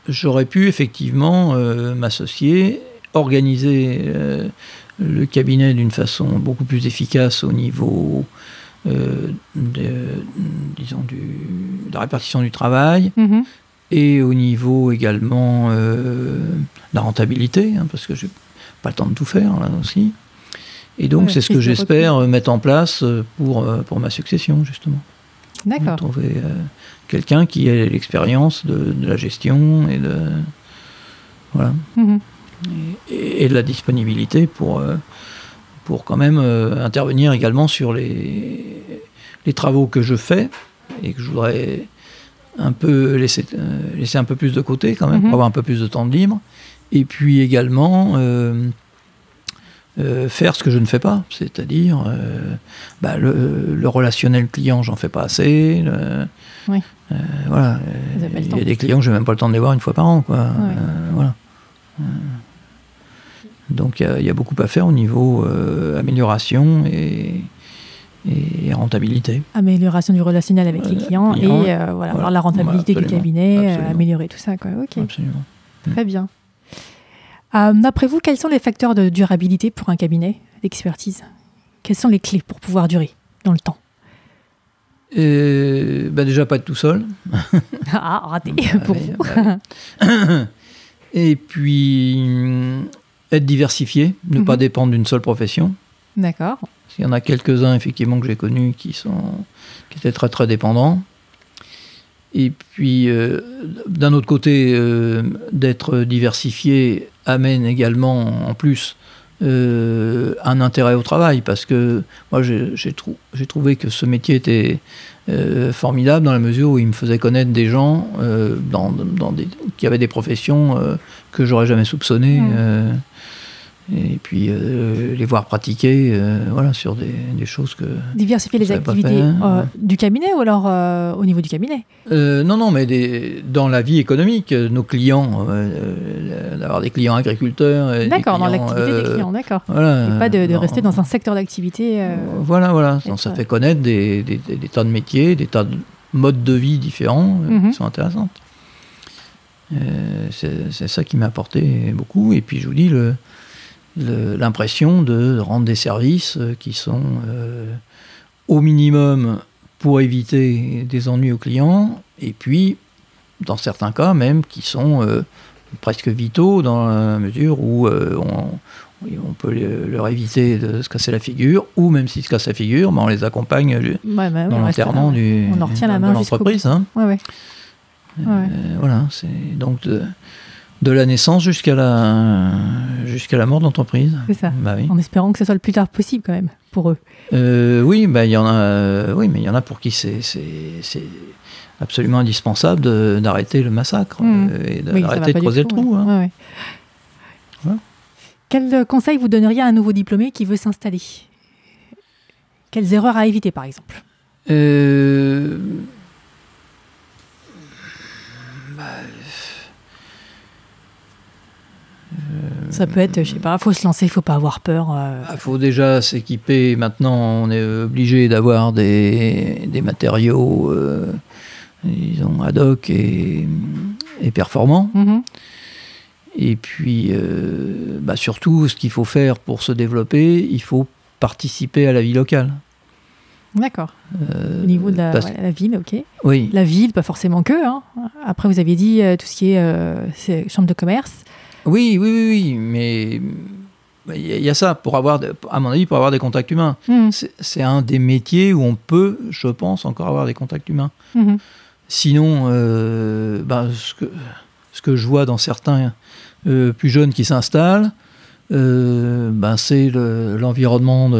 j'aurais pu effectivement euh, m'associer organiser le cabinet d'une façon beaucoup plus efficace au niveau de, disons du, de la répartition du travail Mhm. et au niveau également de la rentabilité, hein, parce que j'ai pas le temps de tout faire là aussi. Et donc Ouais, c'est ce que j'espère euh, mettre en place euh, pour, euh, pour ma succession justement. D'accord. Trouver euh, quelqu'un qui ait l'expérience de, de la gestion et de voilà Mhm. et, et de la disponibilité pour euh, pour quand même euh, intervenir également sur les les travaux que je fais et que je voudrais un peu laisser laisser un peu plus de côté quand même Mhm. pour avoir un peu plus de temps de libre et puis également euh, euh, faire ce que je ne fais pas, c'est-à-dire euh, bah, le, le relationnel client, j'en fais pas assez. le- Oui. voilà, il y a des clients que j'ai même pas le temps de les voir une fois par an, quoi. Voilà. Donc il y a- il y, a beaucoup à faire au niveau amélioration et, et rentabilité. Amélioration du relationnel avec les clients et voilà, voilà. voir la rentabilité Voilà, du cabinet, améliorer tout ça. Quoi. Ok, Absolument. très bien. Euh, D'après vous, quels sont les facteurs de durabilité pour un cabinet d'expertise? Quelles sont les clés pour pouvoir durer dans le temps? Et, bah, déjà pas être tout seul. Ah, raté Bah pour oui, vous. bah. Et puis hum, être diversifié, ne pas Mhm. dépendre d'une seule profession. D'accord. Il y en a quelques-uns, effectivement, que j'ai connus qui, sont, qui étaient très, très dépendants. Et puis, euh, d'un autre côté, euh, d'être diversifié amène également, en plus, euh, un intérêt au travail. Parce que moi, j'ai trou trouvé que ce métier était formidable dans la mesure où il me faisait connaître des gens dans, dans des, qui avaient des professions que j'aurais jamais soupçonnées. Mmh et puis euh, les voir pratiquer euh, voilà, sur des, des, choses que... Diversifier les activités euh, du cabinet ou alors au niveau du cabinet? Non, non, mais des, dans la vie économique, nos clients, d'avoir des clients agriculteurs... D'accord, dans l'activité des clients, d'accord. Voilà, et pas de, de rester dans un secteur d'activité... voilà, voilà, ça fait connaître des, des, des, tas de métiers, des tas de modes de vie différents mhm. qui sont intéressants. c'est ça qui m'a apporté beaucoup. Et puis je vous dis, le, l'impression de rendre des services euh, qui sont euh, au minimum pour éviter des ennuis aux clients, et puis, dans certains cas même, qui sont euh, presque vitaux dans la mesure où on, on, peut leur éviter de se casser la figure, ou même s'ils se cassent la figure, ben, on les accompagne bah dans l'enterrement de l'entreprise. Hein. voilà, c'est donc de la naissance jusqu'à la, jusqu'à la mort de l'entreprise. C'est ça. Bah en espérant que ce soit le plus tard possible quand même pour eux. Euh, oui, bah, y en a, oui, mais il y en a pour qui c'est, absolument indispensable d'arrêter le massacre mmh. euh, et d'arrêter de creuser le trou. Hein. Quel conseil vous donneriez à un nouveau diplômé qui veut s'installer? Quelles erreurs à éviter par exemple? Euh, Ça peut être, je sais pas, il faut se lancer, il faut pas avoir peur. Il euh. ah, faut déjà s'équiper. Maintenant, on est obligé d'avoir des, des, matériaux, euh, disons, ad hoc et, et performants. Mm-hmm. Et puis, euh, bah, surtout, ce qu'il faut faire pour se développer, il faut participer à la vie locale. D'accord. Au niveau de la, la, ville, ok. Oui. La ville, pas forcément que. Hein. Après, vous aviez dit tout ce qui est chambre de commerce. Oui, oui, oui, oui, mais il y a ça, pour avoir, à mon avis, pour avoir des contacts humains. Hmm. C'est un des métiers où on peut, je pense, encore avoir des contacts humains. Hmm. Sinon, euh, ben, ce, que, ce que je vois dans certains euh, plus jeunes qui s'installent, euh, ben, c'est l'environnement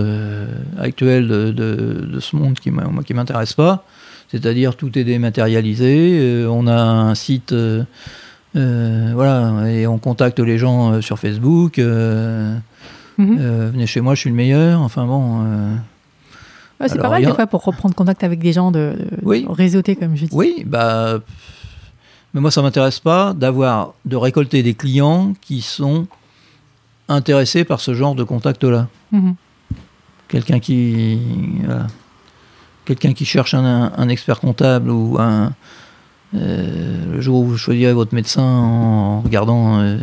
actuel de, de, ce monde qui ne m'intéresse pas. C'est-à-dire tout est dématérialisé, on a un site voilà, et on contacte les gens euh, sur Facebook. Euh, mhm. venez chez moi, je suis le meilleur. Enfin bon. c'est pas mal des fois pour reprendre contact avec des gens de, réseauter, comme je dis. Oui, bah. Mais moi, ça m'intéresse pas d'avoir, de récolter des clients qui sont intéressés par ce genre de contact-là. Mhm. Quelqu'un qui. Quelqu'un qui cherche un, expert comptable ou un, euh, le jour où vous choisirez votre médecin en regardant euh,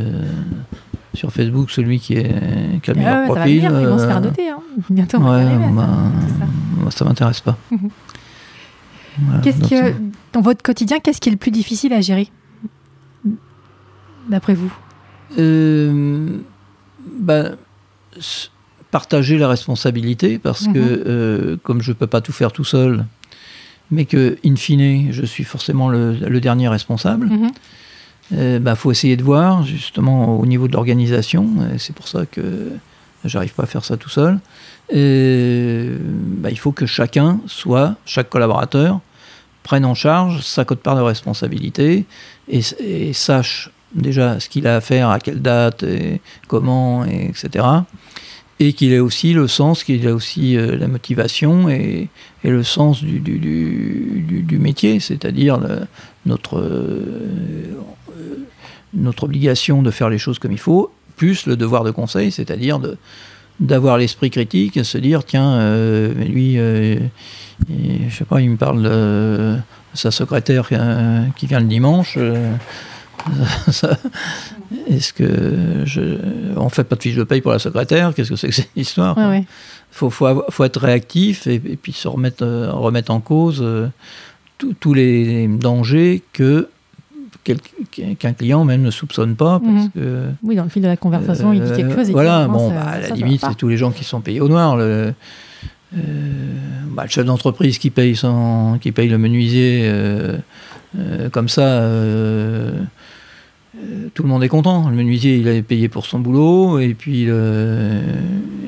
sur Facebook celui qui, est, qui a le meilleur profil. Ça va ils vont se faire noter, hein. bientôt. Ouais, bah, ça, ça m'intéresse pas. Qu'est-ce que, dans votre quotidien, qu'est-ce qui est le plus difficile à gérer, d'après vous? Euh, bah, Partager la responsabilité, parce que mhm. comme je ne peux pas tout faire tout seul, mais que, in fine, je suis forcément le, dernier responsable. Il mhm. euh, bah, faut essayer de voir, justement, au niveau de l'organisation. C'est pour ça que j'arrive pas à faire ça tout seul. bah, il faut que chacun soit, chaque collaborateur, prenne en charge sa cote-part de responsabilité et, et, sache déjà ce qu'il a à faire, à quelle date, et comment, et etc et qu'il ait aussi le sens, qu'il ait aussi euh, la motivation et, le sens du, métier, c'est-à-dire notre, euh, notre obligation de faire les choses comme il faut, plus le devoir de conseil, c'est-à-dire d'avoir l'esprit critique et se dire tiens euh, lui je sais pas il me parle de sa secrétaire qui vient le dimanche Est-ce que je, on fait pas de fiche de paye pour la secrétaire? Qu'est-ce que c'est que cette histoire? Il faut, faut, être réactif et, puis se remettre, euh, remettre en cause euh, tous les dangers que qu'un client même ne soupçonne pas. Parce Mhm. que, Oui, dans le fil de la conversation, il dit quelque euh, chose. Et Voilà, bon, bah, à la limite, c'est tous les gens qui sont payés au noir. Le, euh, bah, le chef d'entreprise qui paye, son, qui paye le menuisier euh, comme ça, tout le monde est content. Le menuisier, il est payé pour son boulot, et puis le,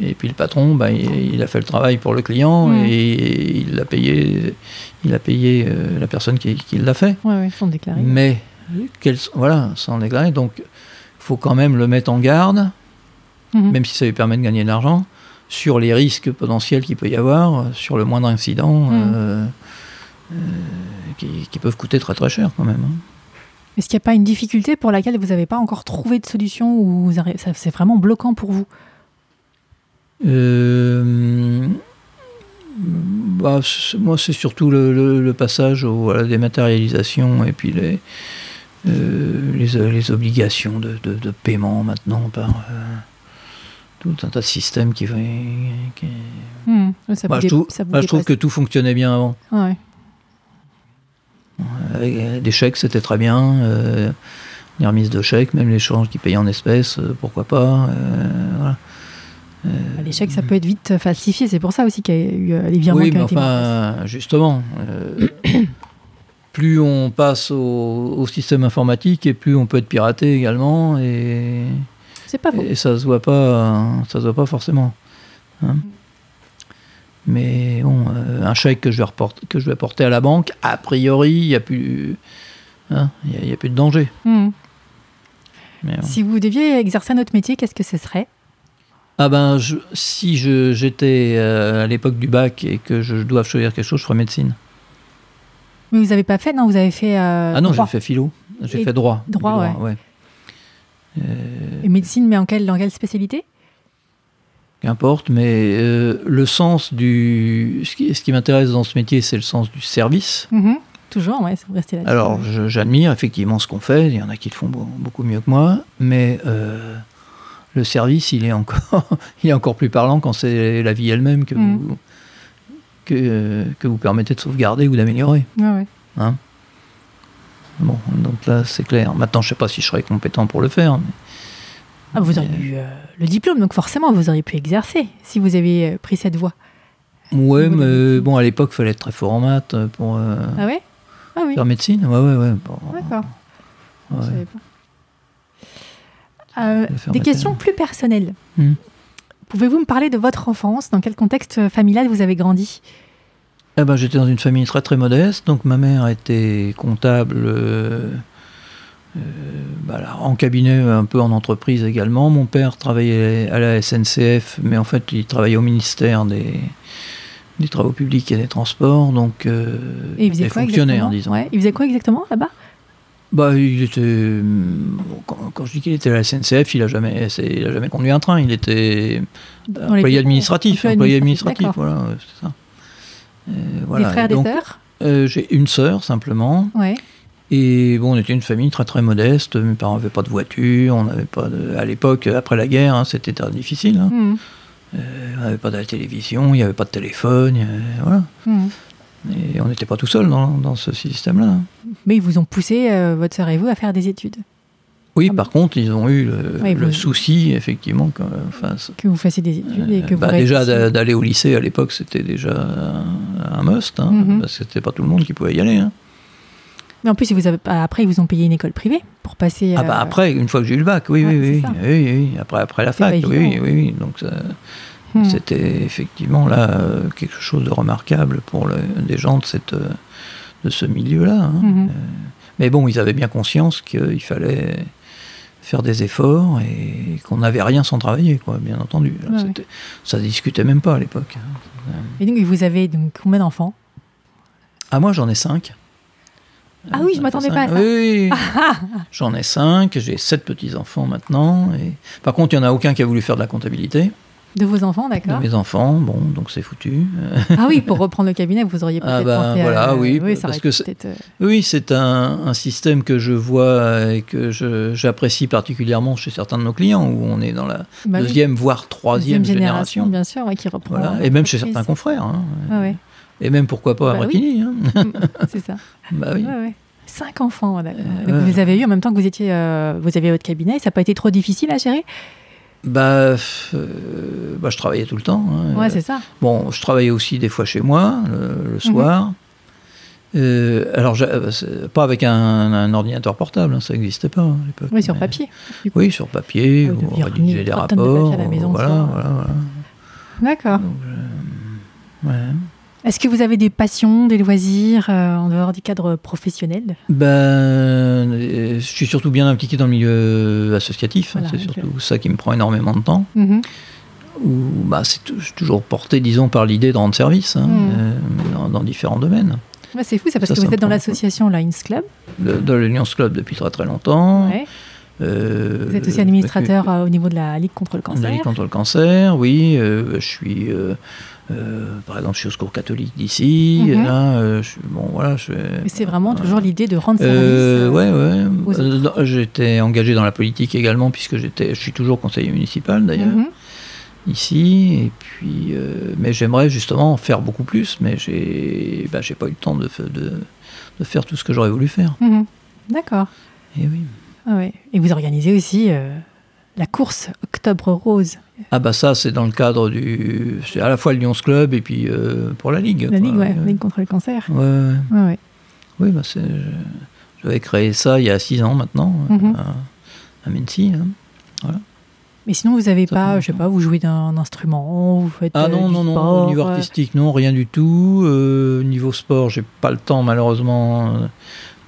et puis le patron, bah, il, il a fait le travail pour le client, Mhm. et il a payé, il a payé euh, la personne qui, qui l'a fait. Ouais, sont déclarés. Mais, voilà, sans déclarer. Donc, il faut quand même le mettre en garde, Mhm. même si ça lui permet de gagner de l'argent, sur les risques potentiels qu'il peut y avoir, euh, sur le moindre incident, Mhm. euh, euh, qui, qui peuvent coûter très très cher quand même. hein. Est-ce qu'il n'y a pas une difficulté pour laquelle vous n'avez pas encore trouvé de solution ou c'est vraiment bloquant pour vous? Euh, bah, moi, c'est surtout le, le- le passage au- à la dématérialisation et puis les, euh, les, les obligations de, de- de paiement maintenant par euh, tout un tas de systèmes qui, qui- ça vous je trouve, je que tout fonctionnait bien avant. Ouais. Avec des chèques, c'était très bien. euh, les remises de chèques, même l'échange qui payait en espèces, euh, pourquoi pas. euh, voilà. Les chèques, ça peut être vite falsifié. C'est pour ça aussi qu'il y a eu euh, les virements Oui, qui mais enfin, justement, euh, plus on passe au, au système informatique et plus on peut être piraté également, et, C'est pas faux. et ça se voit pas, ça se voit pas forcément. hein. Mais bon, euh, un chèque que je vais reporter, que je vais porter à la banque, a priori, il n'y a plus, hein, y a- y a plus de danger. Mais bon. Si vous deviez exercer un autre métier, qu'est-ce que ce serait? Ah ben, je- si je- j'étais euh, à l'époque du bac et que je dois choisir quelque chose, je ferais médecine. Mais vous n'avez pas fait, non Vous avez fait. euh, ah non, j'ai droit. fait philo, j'ai fait droit. droit, Du ouais. Euh, Et médecine, mais en quelle, dans quelle spécialité? Qu'importe, mais euh, le sens du. Ce qui, ce qui m'intéresse dans ce métier, c'est le sens du service. Mhm. Toujours, ouais, vous restez là-dessus. Alors, j'admire effectivement ce qu'on fait, il y en a qui le font beau- beaucoup mieux que moi, mais euh, le service, il est, encore, il est encore plus parlant quand c'est la vie elle-même que, Mhm. vous, que, que vous permettez de sauvegarder ou d'améliorer. Ouais. Hein? Bon, donc là, c'est clair. Maintenant, je sais pas si je serais compétent pour le faire. mais- Ah, vous auriez eu euh, le diplôme, donc forcément, vous auriez pu exercer si vous avez euh, pris cette voie. Ouais, la mais bon, à l'époque, il fallait être très fort en maths pour euh, Ah ouais? Ah oui, faire médecine. Ouais, ouais, ouais. bon, d'accord. ouais. Je savais pas. Euh, Je vais faire des questions plus personnelles. Hmm. Pouvez-vous me parler de votre enfance? Dans quel contexte familial vous avez grandi? Eh ben, j'étais dans une famille très très modeste. Donc ma mère était comptable euh, en cabinet, un peu en entreprise également. Mon père travaillait à la SNCF, mais en fait il travaillait au ministère des, des Travaux publics et des Transports. Donc euh, Et il faisait quoi disons. Ouais, Il faisait quoi exactement là-bas? Bah, il était. bon, Quand, quand je dis qu'il était à la SNCF, il a jamais, c'est- il a jamais conduit un train. Il était employé administratif. employé administratif, voilà, c'est ça. Euh, voilà. Des frères, Et des donc, sœurs? euh, J'ai une sœur simplement. Ouais. Et bon, on était une famille très très modeste. Mes parents n'avaient pas de voiture. On n'avait pas de... À l'époque, après la guerre, hein, c'était très difficile. hein. Mhm. Euh, on n'avait pas de la télévision, il n'y avait pas de téléphone. euh, voilà. Mhm. Et on n'était pas tout seul dans, dans ce système-là. hein. Mais ils vous ont poussé, euh, votre sœur et vous, à faire des études. Oui, Ah bon par contre, ils ont eu le, Ouais, le vous- souci, effectivement, que, enfin, Que vous fassiez des études et que vous bah, déjà d'aller au lycée à l'époque, c'était déjà un, un must, hein, Mhm. parce que c'était pas tout le monde qui pouvait y aller. Mais en plus, ils vous avez- après, ils vous ont payé une école privée pour passer. Ah bah euh, après, une fois que j'ai eu le bac, oui, Ouais, oui, oui, après, après la fac, oui, oui, donc ça- hmm. c'était effectivement là euh, quelque chose de remarquable pour le- des gens de cette euh, de ce milieu-là. hein. Euh, mais bon, ils avaient bien conscience qu'il fallait faire des efforts et qu'on n'avait rien sans travailler, quoi, bien entendu. Ouais, C'était- Ça discutait même pas à l'époque. hein. Et donc, vous avez donc combien d'enfants? Ah, moi, j'en ai cinq. Ah oui, je m'attendais pas à ça. Oui, oui. j'en ai cinq, j'ai sept petits-enfants maintenant. Et... Par contre, il n'y en a aucun qui a voulu faire de la comptabilité. De vos enfants, De d'accord mes enfants, bon, donc c'est foutu. Euh, Ah oui, pour reprendre le cabinet, vous auriez peut-être Ah bah, pensé voilà, à... oui, parce que c'est- peut-être, euh, Oui, c'est un, un système que je vois et que j'apprécie particulièrement chez certains de nos clients, où on est dans la bah oui, deuxième, voire troisième génération. bien sûr, ouais, qui reprend. Voilà. Et même chez certains confrères. hein. Ouais, ouais. Et même, pourquoi pas, à Bah oui. Brétigny, hein. c'est ça. Bah oui. Ouais, ouais. Cinq enfants, d'accord. Euh, Donc, Vous les avez eu en même temps que vous étiez, euh, vous aviez votre cabinet. Ça n'a pas été trop difficile à gérer? Bah, euh, bah, je travaillais tout le temps. hein. Ouais, c'est ça. Bon, je travaillais aussi des fois chez moi, le, le soir. Euh, alors, euh, pas avec un, un ordinateur portable, hein, ça n'existait pas à l'époque. Oui, sur papier. Oui, sur papier, Vous ou rédiger ramener des tonnes de papier rapports. à la maison voilà, voilà, voilà. D'accord. Je- ouais. Est-ce que vous avez des passions, des loisirs euh, en dehors du cadre professionnel Ben, euh, je suis surtout bien impliqué dans le milieu associatif. hein, Voilà, c'est surtout ça qui me prend énormément de temps. Mhm. Où, bah, c'est toujours porté, disons, par l'idée de rendre service hein, Mm. euh, dans, dans différents domaines. Ouais, C'est fou, ça, parce Ça, que vous êtes dans l'association Lions Club. Le- Dans le Lions Club depuis très très longtemps. Ouais. Euh, Vous êtes aussi administrateur euh, au niveau de la Ligue contre le de la cancer. Ligue contre le cancer, oui. euh, je suis, euh, euh, par exemple, je suis au secours catholique d'ici. Mhm. Là, euh, bon, voilà, je, c'est vraiment toujours l'idée de rendre service. Euh, euh, ouais, ouais. Euh, J'étais engagé dans la politique également, puisque j'étais, je suis toujours conseiller municipal d'ailleurs, mhm. ici. Et puis, euh, mais j'aimerais justement en faire beaucoup plus, mais j'ai, bah, j'ai pas eu le temps de, de, de faire tout ce que j'aurais voulu faire. Mhm. D'accord. Et oui. Ah ouais. Et vous organisez aussi euh, la course Octobre Rose. Ah bah ça, c'est dans le cadre du, c'est à la fois le Lions Club et puis euh, pour la ligue. La. Ligue, ouais, Ouais, Ligue contre le cancer. ouais, ouais. Oui, bah c'est, j'avais créé ça il y a six ans maintenant Mhm. à, à Mency. hein. Mais sinon, vous n'avez pas, je sais pas, vous jouez d'un instrument, vous faites Ah euh, non, du non, non, sport, au niveau euh, artistique, non, rien du tout. Euh, niveau sport, j'ai pas le temps malheureusement euh,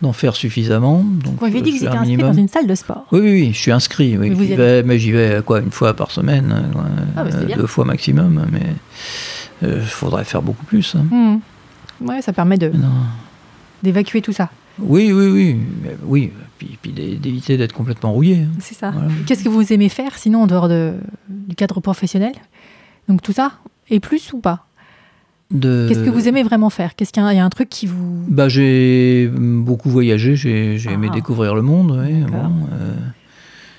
d'en faire suffisamment. Donc, Vous m'avez dit euh, que je vous étiez inscrit dans une salle de sport. Oui, oui, oui, je suis inscrit, oui. J'y vais, mais j'y vais quoi, une fois par semaine, euh, quoi, Ah, bah, euh, bien. deux fois maximum, mais il faudrait faire beaucoup plus. hein. Mhm. Ouais, ça permet de- d'évacuer tout ça. Oui, oui, oui, oui, puis, puis d'é- d'éviter d'être complètement rouillé. hein. C'est ça. Voilà. Qu'est-ce que vous aimez faire sinon en dehors de, du cadre professionnel? Donc tout ça et plus ou pas? De- Qu'est-ce que vous aimez vraiment faire? Qu'est-ce qu'il y, a- il y a un truc qui vous Bah, j'ai beaucoup voyagé, j'ai aimé Ah. découvrir le monde. bon, euh,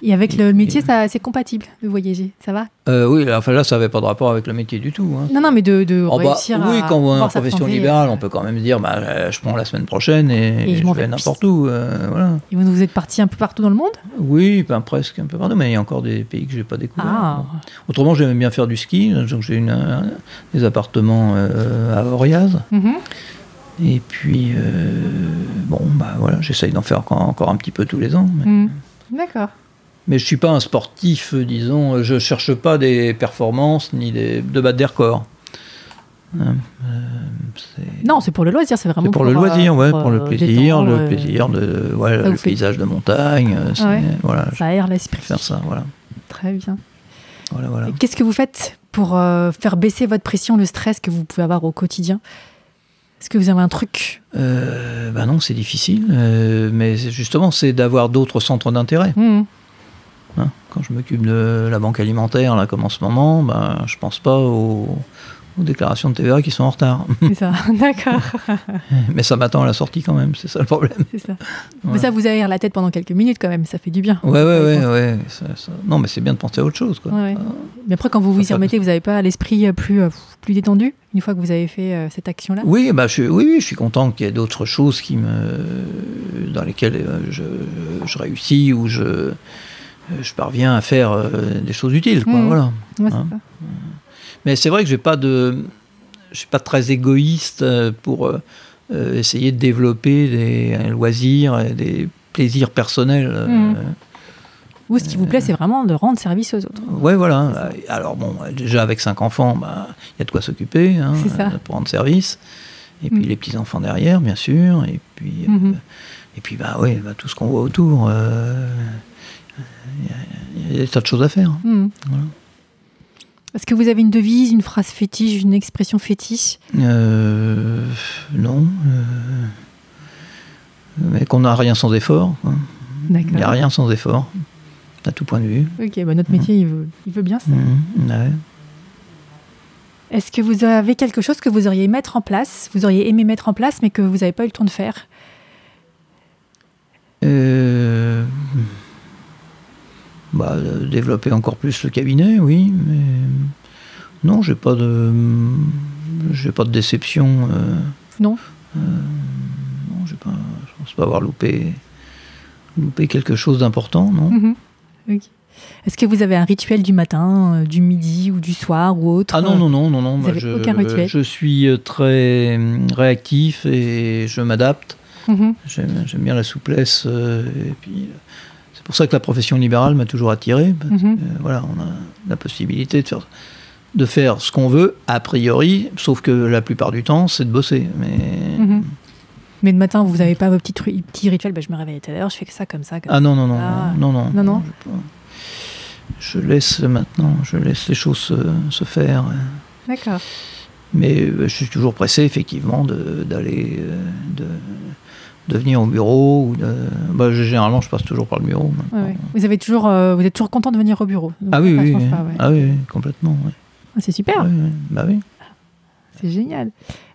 et avec le métier, ça c'est compatible de voyager, ça va? Euh, oui, enfin là, ça n'avait pas de rapport avec le métier du tout. hein. Non, non, mais de, de Oh, bah, réussir oui, à quand on est en profession libérale, euh, on peut quand même dire bah, euh, je prends la semaine prochaine et, Et je vais n'importe où. euh, voilà. Et vous, vous êtes parti un peu partout dans le monde? Oui, ben, presque un peu partout, mais il y a encore des pays que je n'ai pas découverts. Ah, Bon. Autrement, j'aime bien faire du ski, donc j'ai une, un- des appartements à Oriaz. Mhm. Et puis, bon, bah voilà, j'essaye d'en faire encore, encore un petit peu tous les ans. Mais, Mhm. D'accord. Mais je suis pas un sportif, euh, disons, je cherche pas des performances ni des, de battre des records. Hein, euh, Non, c'est pour le loisir, c'est vraiment C'est pour, le euh, loisir, ouais, pour, pour le euh, plaisir, le euh, plaisir de, ouais, le paysage de montagne, euh, Ouais. voilà, Ça aère l'esprit. faire ça, voilà, Très bien. voilà, voilà. Qu'est-ce que vous faites pour euh, faire baisser votre pression, le stress que vous pouvez avoir au quotidien? Est-ce que vous avez un truc? Euh, bah non, c'est difficile, euh, mais justement, c'est d'avoir d'autres centres d'intérêt. Mhm. Hein. Quand je m'occupe de la banque alimentaire, là, comme en ce moment, ben, je pense pas aux, aux déclarations de TVA qui sont en retard. C'est ça, d'accord, mais ça m'attend à la sortie quand même, c'est ça le problème. c'est ça. Ouais. Mais ça vous aère la tête pendant quelques minutes quand même, ça fait du bien. Ouais, ouais, ouais, ouais. ça- ça- Non, mais c'est bien de penser à autre chose, quoi. Ouais, ouais. Ah. Mais après, quand vous vous y remettez, vous n'avez pas l'esprit euh, plus, euh, plus détendu une fois que vous avez fait euh, cette action-là? Oui, bah, je, oui, oui, je suis content qu'il y ait d'autres choses qui me, dans lesquelles euh, je, je réussis ou je, euh, je parviens à faire euh, des choses utiles. Quoi, Mhm. voilà. Ouais, Hein. Mais c'est vrai que j'ai pas de, je suis pas très égoïste euh, pour euh, euh, essayer de développer des euh, loisirs et des plaisirs personnels. euh, Mhm. Vous, ce qui vous plaît, c'est vraiment de rendre service aux autres. Ouais, voilà. Alors bon, déjà avec cinq enfants, bah, il y a de quoi s'occuper, hein, euh, pour rendre service. Et puis Mm. les petits enfants derrière, bien sûr. Et puis, euh, Mhm. et puis bah ouais, bah, tout ce qu'on voit autour. euh, Il y a- des tas de choses à faire. Mhm. Voilà. Est-ce que vous avez une devise, une phrase fétiche, une expression fétiche? Euh, non. euh, mais qu'on n'a rien sans effort. quoi. Il n'y a rien sans effort, à tout point de vue. Ok, bah notre métier, il, veut, il veut bien ça. Ouais. Est-ce que vous avez quelque chose que vous auriez mettre en place, vous auriez aimé mettre en place, mais que vous n'avez pas eu le temps de faire? Euh, bah, euh, développer encore plus le cabinet, oui, mais non, j'ai pas de, j'ai pas de déception. euh, Non euh, non, j'ai pas. Je pense pense pas avoir loupé, loupé quelque chose d'important, non Mhm. Est-ce que vous avez un rituel du matin, euh, du midi ou du soir ou autre Ah non, non, non, non, non. Vous avez je, aucun rituel je suis très réactif et je m'adapte. Mhm. J'aime j'aime bien la souplesse. et puis, pour ça que la profession libérale m'a toujours attiré. parce Mhm. euh, voilà, on a la possibilité de faire, de faire ce qu'on veut, a priori, sauf que la plupart du temps, c'est de bosser. Mais... Mhm. Mais le matin, vous n'avez pas vos petits, petits rituels bah, Je me réveille à telle heure, je fais que ça comme ça. Comme Ah non, non, non, Ah. non, non. Non, non. Je, je laisse maintenant, je laisse les choses se, se faire. D'accord. Mais euh, je suis toujours pressé, effectivement, d'aller, euh, de, de venir au bureau. Ou de, bah, je- généralement, je passe toujours par le bureau. Ouais, ouais. Vous, avez toujours, euh, vous êtes toujours content de venir au bureau Donc Ah oui, oui, oui. pas, ouais. Ah oui, complètement. Ah, C'est super, bah oui. c'est génial.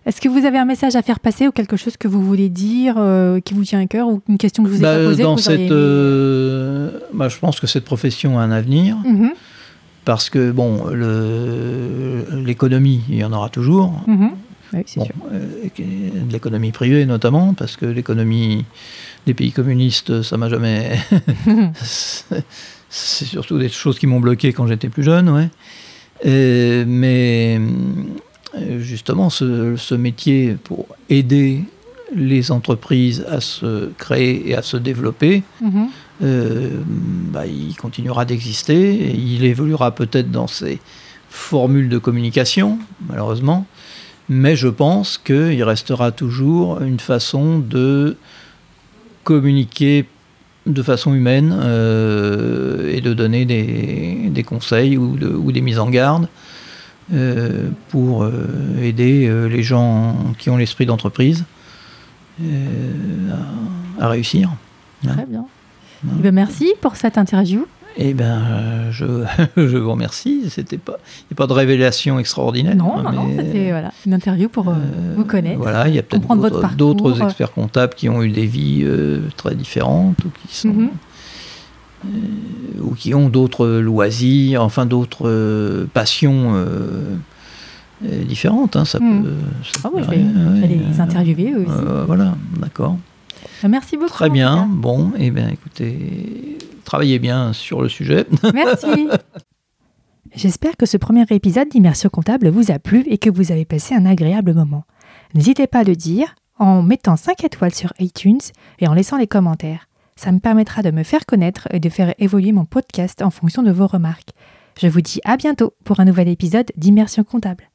Est-ce que vous avez un message à faire passer ou quelque chose que vous voulez dire euh, qui vous tient à cœur ou une question que je vous ai Bah, pas posée dans auriez cette, aimé euh, bah, je pense que cette profession a un avenir Mhm, parce que bon, l'économie, il y en aura toujours. mhm. Oui, c'est Bon, sûr. euh, de l'économie privée notamment, parce que l'économie des pays communistes, ça m'a jamais. c'est surtout des choses qui m'ont bloqué quand j'étais plus jeune, ouais. Mais euh, justement, ce, ce métier pour aider les entreprises à se créer et à se développer, Mhm. euh, bah, il continuera d'exister il évoluera peut-être dans ses formules de communication, malheureusement, mais je pense qu'il restera toujours une façon de communiquer de façon humaine euh, et de donner des, des conseils ou, de- ou des mises en garde euh, pour euh, aider les gens qui ont l'esprit d'entreprise à, à réussir. Très bien. Eh ben, merci pour cette interview. Eh ben, euh, je, je vous remercie. C'était pas, il n'y a pas de révélation extraordinaire. Non, non, non, c'était voilà, une interview pour euh, euh, vous connaître. Voilà, il y a peut-être d'autres- experts comptables qui ont eu des vies euh, très différentes ou qui sont Mhm. ou qui ont d'autres loisirs, enfin d'autres passions différentes. hein, ça Mhm. peut, ça Ah oui, je vais, arriver, je vais ouais, les interviewer aussi. voilà, d'accord. Merci beaucoup. Très bien. Bon, et bien écoutez, travaillez bien sur le sujet. Merci. J'espère que ce premier épisode d'Immersion comptable vous a plu et que vous avez passé un agréable moment. N'hésitez pas à le dire en mettant 5 étoiles sur iTunes et en laissant les commentaires. Ça me permettra de me faire connaître et de faire évoluer mon podcast en fonction de vos remarques. Je vous dis à bientôt pour un nouvel épisode d'Immersion comptable.